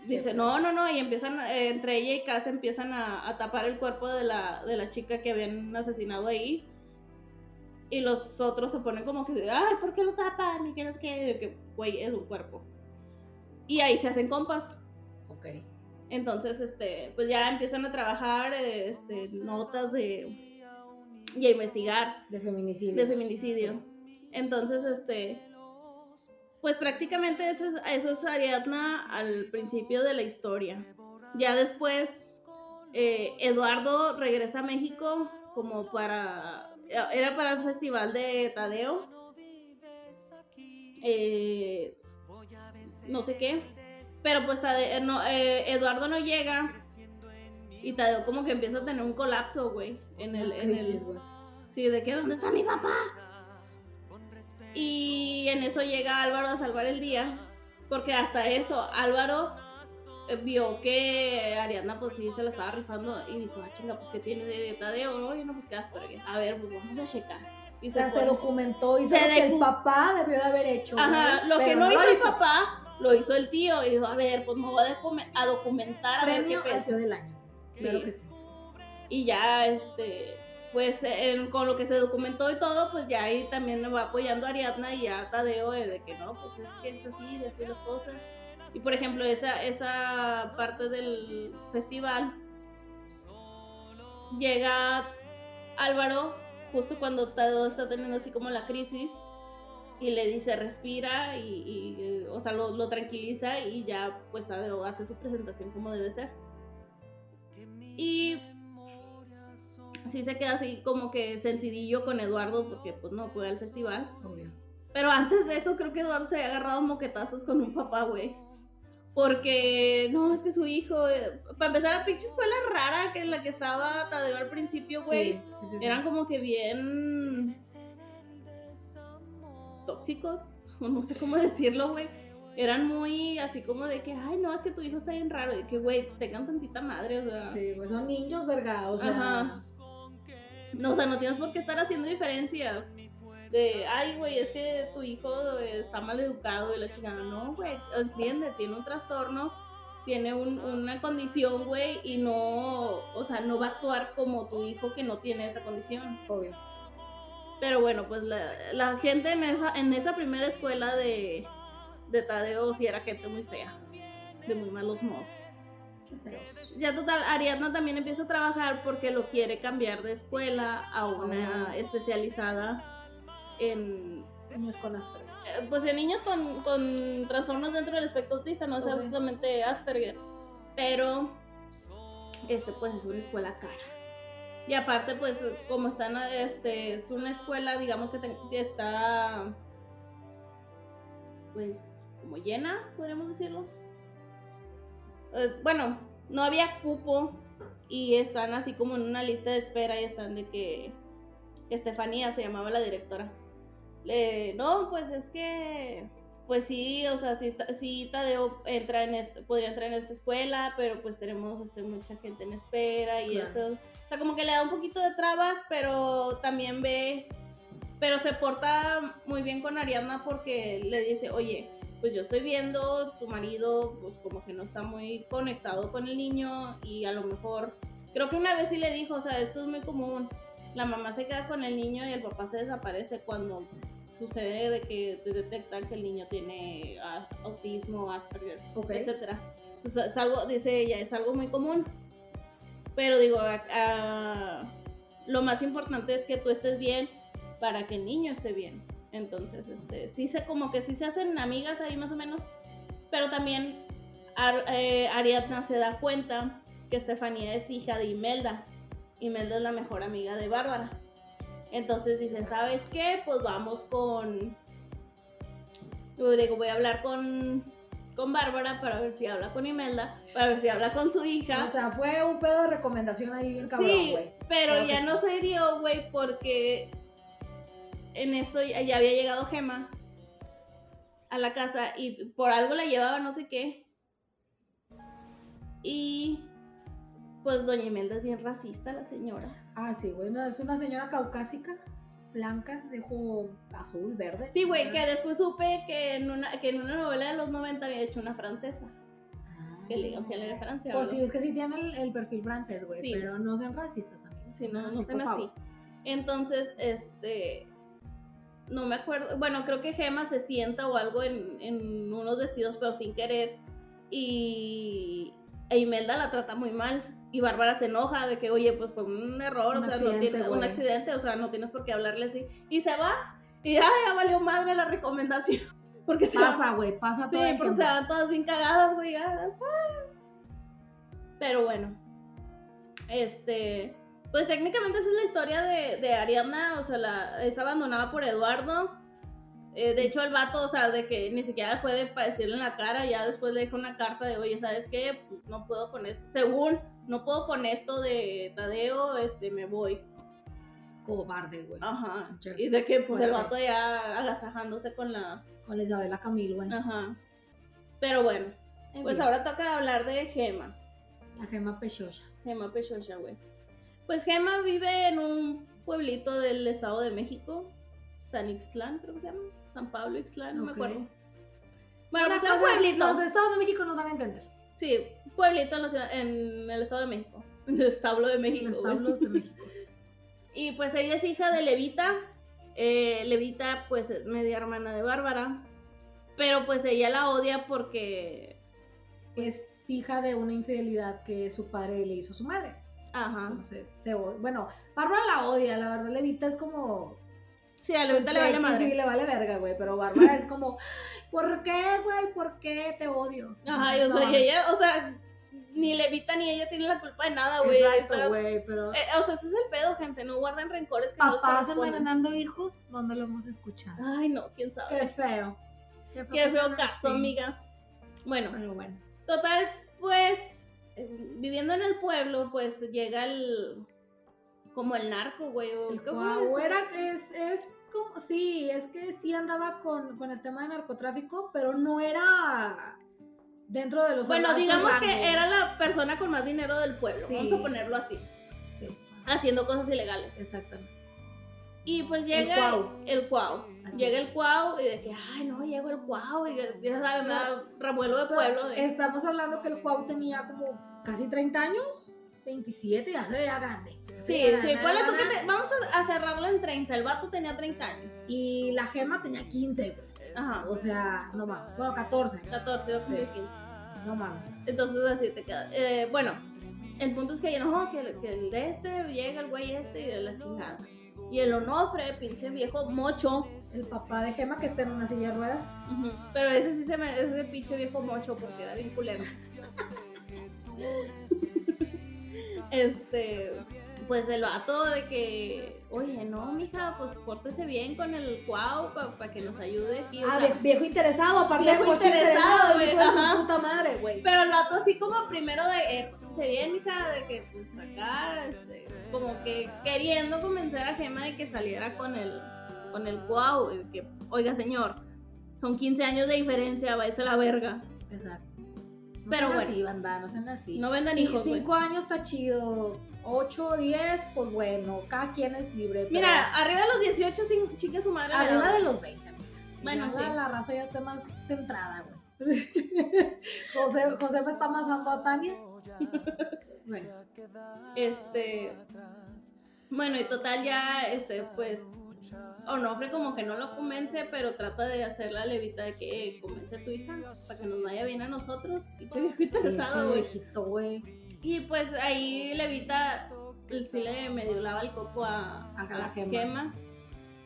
dice, no, no, no, y empiezan, eh, entre ella y Cass empiezan a, a, tapar el cuerpo de la, de la chica que habían asesinado ahí. Y los otros se ponen como que, ay, ¿por qué lo tapan? Y que no es que, güey, es un cuerpo. Y ahí se hacen compas. Ok. Entonces, este, pues ya empiezan a trabajar, este, notas de, y a investigar. De feminicidio. De feminicidio. Entonces, este, pues prácticamente eso es, eso es Ariadna al principio de la historia. Ya después, eh, Eduardo regresa a México como para era para el festival de Tadeo. Eh, no sé qué. Pero pues Tadeo, no, eh, Eduardo no llega. Y Tadeo como que empieza a tener un colapso, güey. En el, en el. Sí, de que ¿dónde está mi papá? Y en eso llega Álvaro a salvar el día. Porque hasta eso, Álvaro vio que Ariadna pues sí se la estaba rifando y dijo, ah chinga, pues que tiene de Tadeo, oye no pues qué A ver, pues vamos a checar. Y se, se documentó y se que el papá debió de haber hecho. Ajá, lo que no, hizo el papá, lo hizo el tío y dijo, a ver, pues me voy a, documentar a Premio ver qué al del año. Claro que sí. Y ya, este, pues con lo que se documentó y todo, pues ya ahí también me va apoyando a Ariadna y a Tadeo de que no, pues es que es así, de así las cosas. Y por ejemplo, esa, esa parte del festival llega Álvaro justo cuando todo está teniendo así como la crisis y le dice respira y, o sea, lo, tranquiliza y ya pues Tadeo hace su presentación como debe ser. Y sí se queda así como que sentidillo con Eduardo porque pues no fue al festival. Pero antes de eso creo que Eduardo se había agarrado moquetazos con un papá, güey. Porque, no, es que su hijo, eh, para empezar, la pinche escuela rara que en la que estaba Tadeo al principio, güey, eran como que bien tóxicos, o no sé cómo decirlo, güey. Eran muy así como de que, ay, no, es que tu hijo está bien raro, y que, güey, tengan tantita madre, o sea. Sí, pues son niños, verga, o sea. Ajá. No, o sea, no tienes por qué estar haciendo diferencias de, ay, güey, es que tu hijo está mal educado y la chica, no, güey, entiende, tiene un trastorno, tiene una condición, güey, y no, o sea, no va a actuar como tu hijo que no tiene esa condición. Obvio. Pero bueno, pues la, gente en esa, en esa primera escuela de, de Tadeo sí era gente muy fea, de muy malos modos. Ya total, Ariadna también empieza a trabajar porque lo quiere cambiar de escuela a una especializada en niños con Asperger. Eh, pues en niños con, con trastornos dentro del espectro autista, no es absolutamente Asperger, pero este pues es una escuela cara. Y aparte pues como están este es una escuela digamos que, está pues como llena, podríamos decirlo. Eh, bueno, no había cupo y están así como en una lista de espera y están de que Estefanía se llamaba la directora. No, pues es que, pues sí, o sea, sí, Tadeo entra en este, podría entrar en esta escuela, pero pues tenemos este, mucha gente en espera y esto, o sea, como que le da un poquito de trabas, pero también ve, pero se porta muy bien con Ariadna porque le dice, oye, pues yo estoy viendo, tu marido pues como que no está muy conectado con el niño y a lo mejor, creo que una vez sí le dijo, o sea, esto es muy común, la mamá se queda con el niño y el papá se desaparece cuando sucede de que te detectan que el niño tiene autismo, Asperger, etcétera. Entonces, es algo, dice ella, es algo muy común. Pero digo, lo más importante es que tú estés bien para que el niño esté bien. Entonces, este, sí se como que sí se hacen amigas ahí más o menos, pero también eh, Ariadna se da cuenta que Estefanía es hija de Imelda. Imelda es la mejor amiga de Bárbara. Entonces dice, ¿sabes qué? Pues vamos con... Yo digo, voy a hablar con, con Bárbara para ver si habla con Imelda, para ver si habla con su hija. O sea, fue un pedo de recomendación ahí bien cabrón, Sí, güey. pero Claro ya no se dio, güey, porque en esto ya había llegado Gema a la casa y por algo la llevaba no sé qué. Y pues doña Imelda es bien racista, la señora. Ah, sí, güey. no, es una señora caucásica, blanca, de ojo azul, verde. Sí, güey, que después supe que en una, que en una novela de los 90 había hecho una francesa. Que elegancia de Francia. Pues sí, es que sí tiene el, el perfil francés, güey. Sí. Pero no sean racistas, amigos. Sí, no, no Sí, sean así. Entonces, este. No me acuerdo. Bueno, creo que Gema se sienta o algo en, en unos vestidos, pero sin querer. Y. E Imelda la trata muy mal. Y Bárbara se enoja de que, oye, pues fue un error, Un o sea, no tiene, un accidente, o sea, no tienes por qué hablarle así. Y se va. Y ya, ya valió madre la recomendación. Porque se Pasa, güey, pasa Sí, todo el porque se van todas bien cagadas, güey. Pero bueno. Este. Pues técnicamente esa es la historia de, de Ariadna. O sea, la, es abandonada por Eduardo. Eh, de hecho, el vato, o sea, de que ni siquiera fue de para decirle en la cara, ya después le deja una carta de, oye, ¿sabes qué? Pues, no puedo con esto. Según, no puedo con esto de Tadeo, este, me voy. Cobarde, güey. Ajá. Y de que, pues, el vato ya agasajándose con la. Con la Isabela Camil, güey. Ajá. Pero bueno. En Pues ahora toca hablar de Gema. La gema pechocha. Gema Pechocha, güey. Pues Gema vive en un pueblito del Estado de México. San Ixtlán, creo que se llama. San Pablo Ixtlán, no me acuerdo. Bueno, pues un pueblito. Los de Estado de México nos van a entender. Sí, pueblito en, la ciudad- en el Estado de México. En el establo de México. Los güey. establos de México. Y pues ella es hija de Levita. Eh, Levita, pues es media hermana de Bárbara. Pero pues ella la odia porque. Es hija de una infidelidad que su padre le hizo a su madre. Ajá. Entonces, se bueno, Bárbara la odia, la verdad, Levita es como... Sí, a Levita le pues, vale madre. Sí, le vale verga, güey, pero Bárbara es como, ¿por qué, güey? ¿Por qué te odio? Ajá, y, o No, sea, y ella, o sea, ni Levita ni ella tienen la culpa de nada, güey. Exacto, güey, pero... Eh, o sea, ese es el pedo, gente. No guarden rencores que no Papás corresponden. envenenando hijos, ¿dónde lo hemos escuchado? Ay, no, quién Qué sabe. feo. Qué que feo caso, así. amiga. Bueno, Pero bueno. total, pues, viviendo en el pueblo, pues llega el. Como el narco, güey. o El ¿cómo Cuau es? era, es, es como, sí, es que sí andaba con, con el tema de narcotráfico, pero no era dentro de los Bueno, digamos que era la persona con más dinero del pueblo. Sí. Vamos a ponerlo así. Sí, Haciendo cosas ilegales. exactamente. Y pues El llega cuau. el cuau. Llega el cuau y de que, ay, no, llegó el cuau. Y ya- sabes, me da revuelo de pueblo. de- Estamos hablando que el Cuau tenía como casi 30 años, 27, ya se veía grande. Sí, Ya sí, ponle tú que te- vamos a, a cerrarlo en 30. El vato tenía 30 años. Y la gema tenía 15, güey. Ajá. O sea, no mames. Bueno, 14. 14 o 15. No mames. Entonces así te queda. Eh, bueno, el punto es que ya no, que, que el de este llega el güey este y de la chingada. Y el Onofre, pinche viejo mocho. El papá de Gema que está en una silla de ruedas. Pero ese sí se me. Ese pinche viejo mocho porque era bien culero. este. Pues el vato de que. Oye, no, mija, pues pórtese bien con el cuau para que nos ayude aquí. o ah, sea, viejo interesado, aparte viejo de interesado, güey, puta madre, güey. Pero el vato así como primero de, eh, se bien, mija, de que pues acá, este, como que queriendo convencer a Gema de que saliera con el, con el guau, y que, oiga señor, son 15 años de diferencia, váyase a la verga. Exacto. No Pero bueno. así, banda, no sean así. No vendan Sí, hijos. Cinco años está chido. Ocho, diez, pues bueno, cada quien es libre. pero Mira, arriba de los 18, sin- chingue su madre. arriba de los 20. amiga. Bueno, sí. La raza ya está más centrada, güey. José, José me está amasando a Tania. Bueno, Este. Bueno, y total ya, este, pues. Onofre como que no lo convence, pero trata de hacer la levita de que eh, convence a tu hija para que nos vaya bien a güey. Pinche viejo interesado, güey. Y pues ahí Levita pues, sí le medio lava el coco a, A la Gema.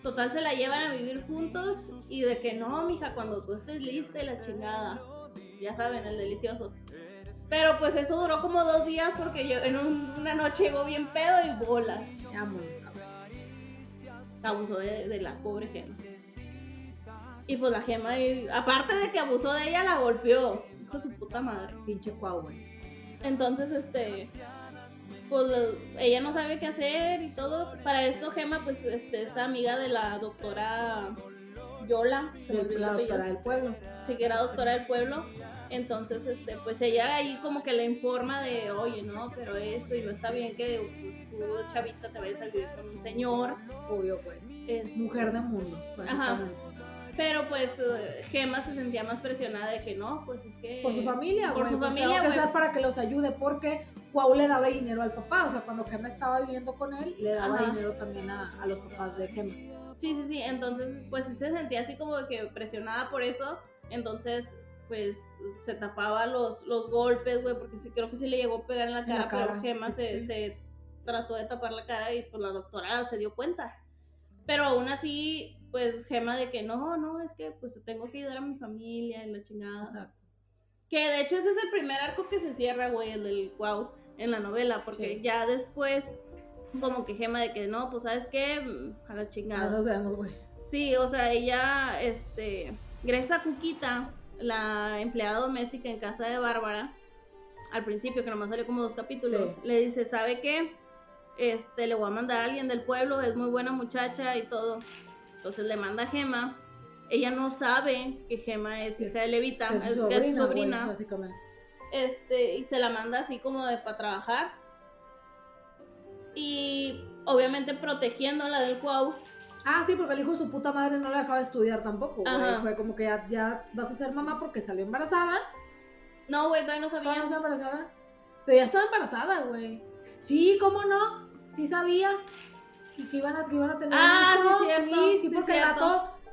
Total se la llevan a vivir juntos y de que no, mija, cuando tú estés lista y la chingada. Ya saben, el delicioso. Pero pues eso duró como dos días porque yo en un- una noche llegó bien pedo y bolas. Ya. Abusó de, de la pobre Gema. Y pues la gema, y, aparte de que abusó de ella, la golpeó. Hijo de su puta madre. Pinche cuau, güey. Entonces, este, pues ella no sabe qué hacer y todo. Para esto, Gema, pues, este, esta amiga de la doctora Yola, se me La doctora del pueblo. Sí, que era doctora del pueblo. Entonces, este, pues ella ahí como que le informa de, oye, no, pero esto, y no está bien que pues, tú, chavita, te vayas a vivir con un señor. Obvio, güey. Es, Mujer de mundo, básicamente. Pero pues eh, Gema se sentía más presionada de que no, pues es que... Por su familia, Por su pues familia, güey. para que los ayude, porque Cuau le daba dinero al papá. O sea, cuando Gema estaba viviendo con él, le daba Ajá. dinero también a, a los papás de Gema. Sí, sí, sí, entonces pues sí se sentía así como de que presionada por eso, entonces pues se tapaba los, los golpes, güey, porque sí, creo que sí le llegó a pegar en la En cara, la cara, pero Gema sí, se, sí. se trató de tapar la cara y pues la doctora se dio cuenta. Pero aún así, pues Gema de que no, no, es que pues tengo que ayudar a mi familia y la chingada. Exacto. Que de hecho ese es el primer arco que se cierra, güey, el del wow en la novela, porque Sí. ya después como que Gema de que no, pues sabes qué, a la chingada. nos vemos, güey. Sí, o sea, ella, este, gracias a Cuquita, la empleada doméstica en casa de Bárbara, al principio, que nomás salió como dos capítulos, Sí. le dice, ¿sabe qué? Este, le voy a mandar a alguien del pueblo, es muy buena muchacha y todo. Entonces le manda a Gema. Ella no sabe que Gema es hija de Levita, Es es, su es sobrina, sobrina. básicamente. Este, y se la manda así como de para trabajar. Y obviamente protegiéndola del Cuau. Ah, sí, porque el hijo de su puta madre no le dejaba estudiar tampoco, güey. Fue como que ya, ya vas a ser mamá porque salió embarazada. No, güey, todavía no ¿Todavía sabía. no está embarazada? Pero ya estaba embarazada, güey. Sí, ¿cómo no? Sí sabía. Y que iban a, que iban a tener Ah, sí, cierto, Sí, sí, sí, porque el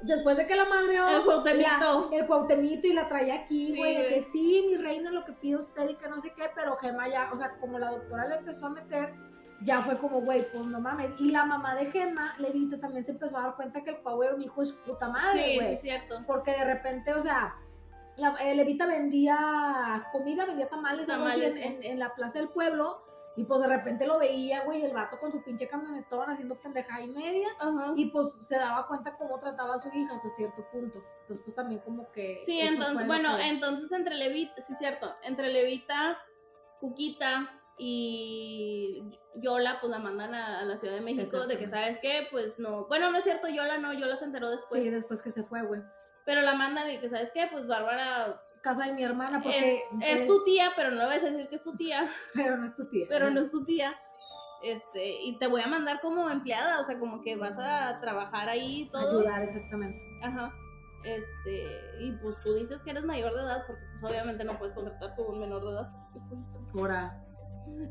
después de que la madreó. El Cuauhtemito. la- El Cuauhtemito y la traía aquí, Sí, güey. de que sí, mi reina, lo que pide usted y que no sé qué. Pero Gema ya, o sea, como la doctora le empezó a meter, ya fue como, güey, pues no mames. Y la mamá de Gema, Levita, también se empezó a dar cuenta que el Cuau era un hijo de su puta madre, Sí, güey. sí, cierto. Porque de repente, o sea, la, eh, Levita vendía comida, vendía tamales, en, en- en la plaza del pueblo. Y pues de repente lo veía, güey, el vato con su pinche camionetón haciendo pendejada y media. Ajá. Y pues se daba cuenta cómo trataba a su hija hasta cierto punto. Entonces, pues también como que. Sí, entonces, bueno, que- entonces entre Levita, sí, cierto, entre Levita, Cuquita y Yola, pues la mandan a, a la Ciudad de México de que. ¿sabes qué? Pues no, bueno, no es cierto, Yola no, Yola se enteró después, Sí, después que se fue, güey. pero la mandan de que, ¿sabes qué? Pues Bárbara Casa de mi hermana, es, porque. es tu tía, pero no le vas a decir que es tu tía, Pero no es tu tía. pero no es tu tía. Este, y te voy a mandar como empleada, o sea, como que vas a trabajar ahí todo. Ayudar, exactamente. Ajá. Este, y pues tú dices que eres mayor de edad, porque pues obviamente no puedes contratar tú un menor de edad. Ahora.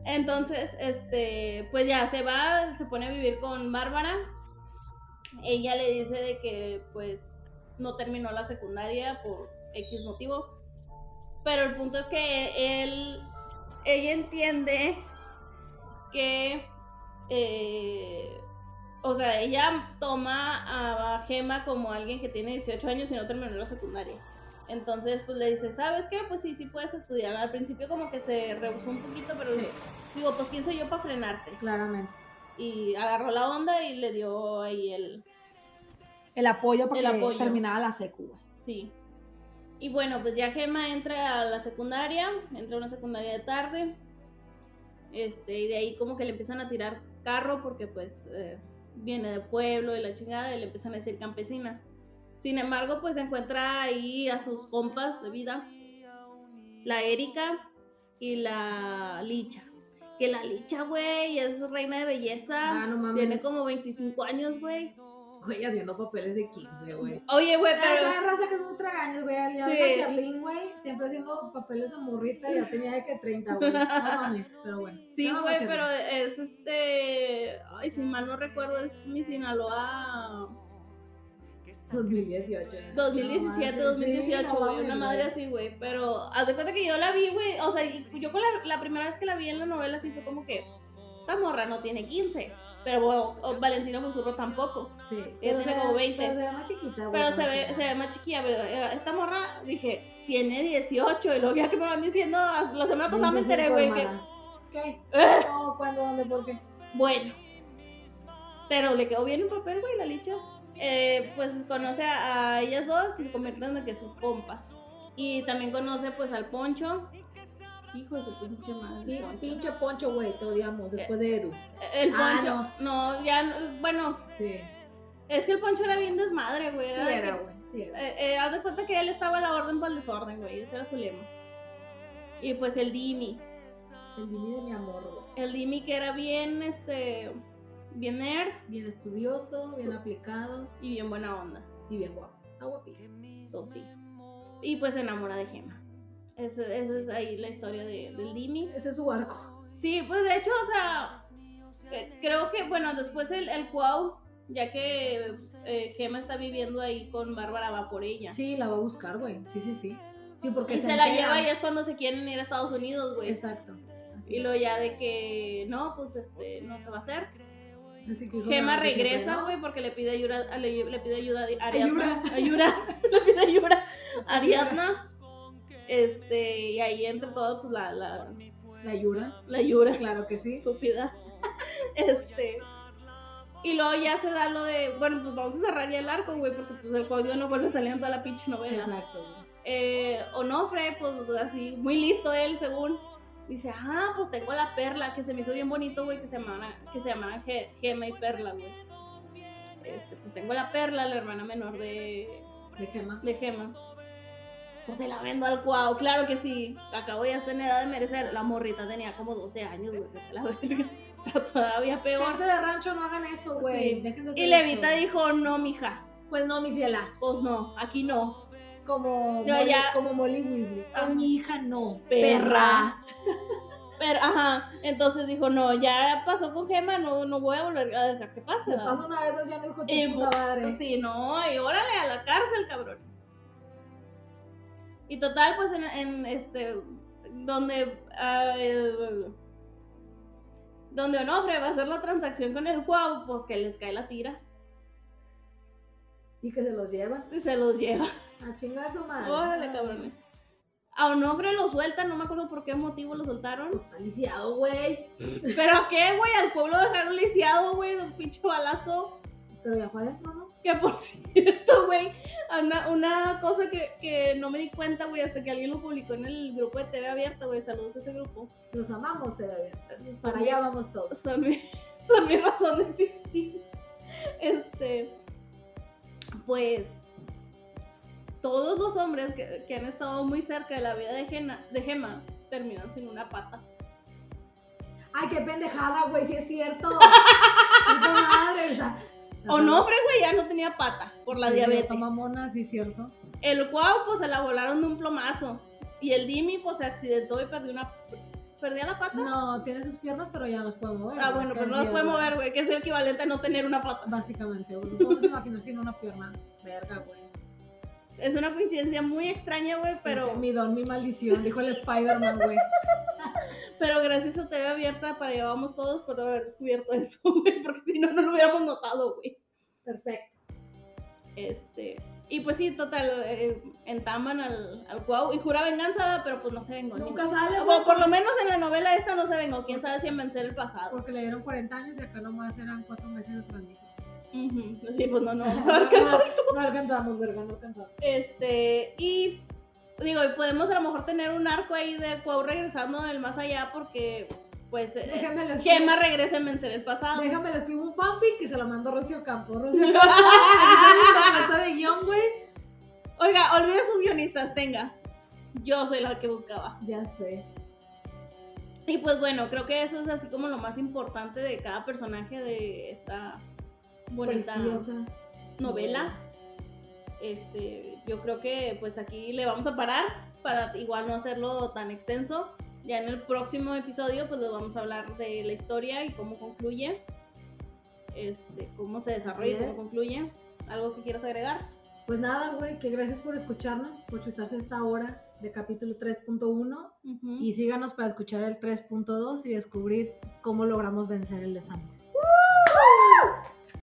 Entonces, este, pues ya se va, se pone a vivir con Bárbara. Ella le dice de que pues no terminó la secundaria por X motivo. Pero el punto es que él, ella entiende que, eh, o sea, ella toma a Gema como alguien que tiene 18 años y no terminó la secundaria. Entonces, pues le dice, ¿sabes qué? Pues sí, sí puedes estudiar. Al principio como que se rehusó un poquito, pero Sí. digo, pues quién soy yo para frenarte. Claramente. Y agarró la onda y le dio ahí el, El apoyo para El que apoyo. terminara la secu. Sí. Y bueno, pues ya Gema entra a la secundaria, entra a una secundaria de tarde. Este, y de ahí como que le empiezan a tirar carro porque pues eh, viene de pueblo y la chingada y le empiezan a decir campesina. Sin embargo, pues encuentra ahí a sus compas de vida, la Erika y la Licha. Que la Licha, güey, es reina de belleza. Ah, no mames. Tiene como 25 años, güey. Güey, haciendo papeles de 15, güey. Oye, güey, Pero... Cada raza que es muy tragaños, güey. Ya Sí. ves a Charlene, güey, siempre haciendo papeles de morrita, ya tenía de que 30, güey. No mames, pero bueno. Sí, güey, no, pero es este. Ay, si mal no recuerdo, es mi Sinaloa 2018. 2017, No, 2018, sí, no güey. una madre así, güey. Pero haz de cuenta que yo la vi, güey. O sea, yo con la, la primera vez que la vi en la novela, sí fue como que. Esta morra no tiene 15. Pero bueno, Valentino Busurro tampoco. Sí, Ella tiene como 20. Pero se ve más chiquita, güey. Pero se ve, se ve más chiquilla. Pero esta morra, dije, tiene 18. Y luego ya que me van diciendo, la semana pasada me enteré, güey, que. ¿Qué? No, ¿cuándo, dónde, por qué? Bueno. Pero le quedó bien el papel, güey, la licha. eh, pues conoce a, ellas dos y se convierten en que sus compas. Y también conoce pues al Poncho. Hijo de su pinche madre. Poncho. Pinche Poncho, güey, te odiamos después de Edu. El ah, Poncho. no. ya, bueno. Sí. Es que el Poncho era bien desmadre, güey. Sí era, güey, sí eh, eh, haz de cuenta que él estaba a la orden para el desorden, güey. Ese era su lema. Y pues el Dimi. El Dimi de mi amor, güey. El Dimi que era bien, este bien nerd, bien estudioso, bien aplicado y bien buena onda. Y bien guapo. Está guapito. sí. Y pues se enamora de Gemma. Esa es ahí la historia de, del Dimi. Ese es su arco. Sí, pues de hecho, o sea, creo que, bueno, después el, el Cuau, ya que eh, Gemma está viviendo ahí con Bárbara, va por ella. Sí, la va a buscar, güey. Sí, sí, sí. Sí, porque y se, la lleva y es cuando se quieren ir a Estados Unidos, güey. Exacto. y luego ya de que no, pues este, no se va a hacer Gema regresa, güey, porque le pide ayuda, le, le pide ayuda a Ariadna. Ayuda. le pide ayuda a Ariadna. Este, y ahí entre todo, pues la. La, la Yura. La Yura. Claro que sí. Estúpida. Este. Y luego ya se da lo de. Bueno, pues vamos a cerrar ya el arco, güey, porque pues el código no vuelve saliendo toda la pinche novela. Exacto, Eh, Onofre, pues así, muy listo él, según Dice, ah, pues tengo la perla, que se me hizo bien bonito, güey, que se llamaban, que se Gema y Perla, güey. Este, pues tengo la perla, la hermana menor de... De Gema. De Gema. Pues se la vendo al cuau, claro que sí. Acabo ya estar en edad de merecer. La morrita tenía como 12 años, güey, la verga. O sea, todavía peor. Gente de rancho no hagan eso, güey. y Levita dijo, no, mija. Pues no, mi ciela. Pues no, aquí no como, Molly, como Molly Weasley. A mi hija no, perra. Pero, ajá, entonces dijo, no, ya pasó con Gemma, no, no voy a volver a dejar que pase. Se pasa una vez, ya no dijo tu puta madre. Sí, no, y órale a la cárcel, cabrones. Y total, pues en, en este, donde, uh, donde Onofre va a hacer la transacción con el Cuau, pues que les cae la tira. Y que se los lleva. Y se los lleva. A chingar su madre. Órale, cabrones. A Onofre lo sueltan, no me acuerdo por qué motivo lo soltaron. Pues está lisiado, güey. ¿Pero qué, güey? Al pueblo dejaron lisiado, güey, de un pinche balazo. Pero ya fue adentro. Que por cierto, güey, una, una cosa que, que, no me di cuenta, güey, hasta que alguien lo publicó en el grupo de TV Abierta, güey. Saludos a ese grupo. Los amamos, TV Abierta. Para allá vamos todos. Son mi, son mi razón de existir. Este. Pues todos los hombres que, han estado muy cerca de la vida de, de Gemma terminan sin una pata. Ay, qué pendejada, güey, si es cierto. madre, o sea, o no, güey, ya no tenía pata por la diabetes. Toma mona, sí, cierto. El guau, pues se la volaron de un plomazo. Y el Dimi, pues se accidentó y perdió una. ¿Perdía la pata? No, tiene sus piernas, pero ya los puede mover. Ah, bueno, pero no los puede mover, güey, que es el equivalente a no tener una pata. Básicamente, güey. Podemos imaginar sin una pierna. Verga, güey. Es una coincidencia muy extraña, güey, pero. Mi don, mi maldición, dijo el Spider-Man, güey. pero gracias a TV abierta para llevamos todos por haber descubierto eso, güey, porque si no, no lo hubiéramos notado, güey. Perfecto. Este. Y pues sí, total, eh, entaman al, al Cuau y jura venganza, pero pues no se vengó. Nunca sale. O por lo menos en la novela esta no se vengó. Quién sabe si en vencer el pasado. Porque le dieron 40 años y acá nomás eran 4 meses de transición. Sí, pues no, no, no, no, alcanzamos, verga, no alcanzamos. Este, y digo, y podemos a lo mejor tener un arco ahí de Cuau regresando del más allá porque pues eh, Gemma regresa a vencer el pasado. Déjame le escribo un fanfic y se lo mando a Rocío Campo. Rocío Campo, de guion, güey. Oiga, olvide sus guionistas, tenga. Yo soy la que buscaba. Ya sé. Y pues bueno, creo que eso es así como lo más importante de cada personaje de esta bonita novela. Este, yo creo que pues aquí le vamos a parar para igual no hacerlo tan extenso. Ya en el próximo episodio pues les vamos a hablar de la historia y cómo concluye. Este, cómo se desarrolla y cómo concluye. ¿Algo que quieras agregar? Pues nada, güey, que gracias por escucharnos, por chutarse esta hora de capítulo 3.1 y síganos para escuchar el 3.2 y descubrir cómo logramos vencer el desamor.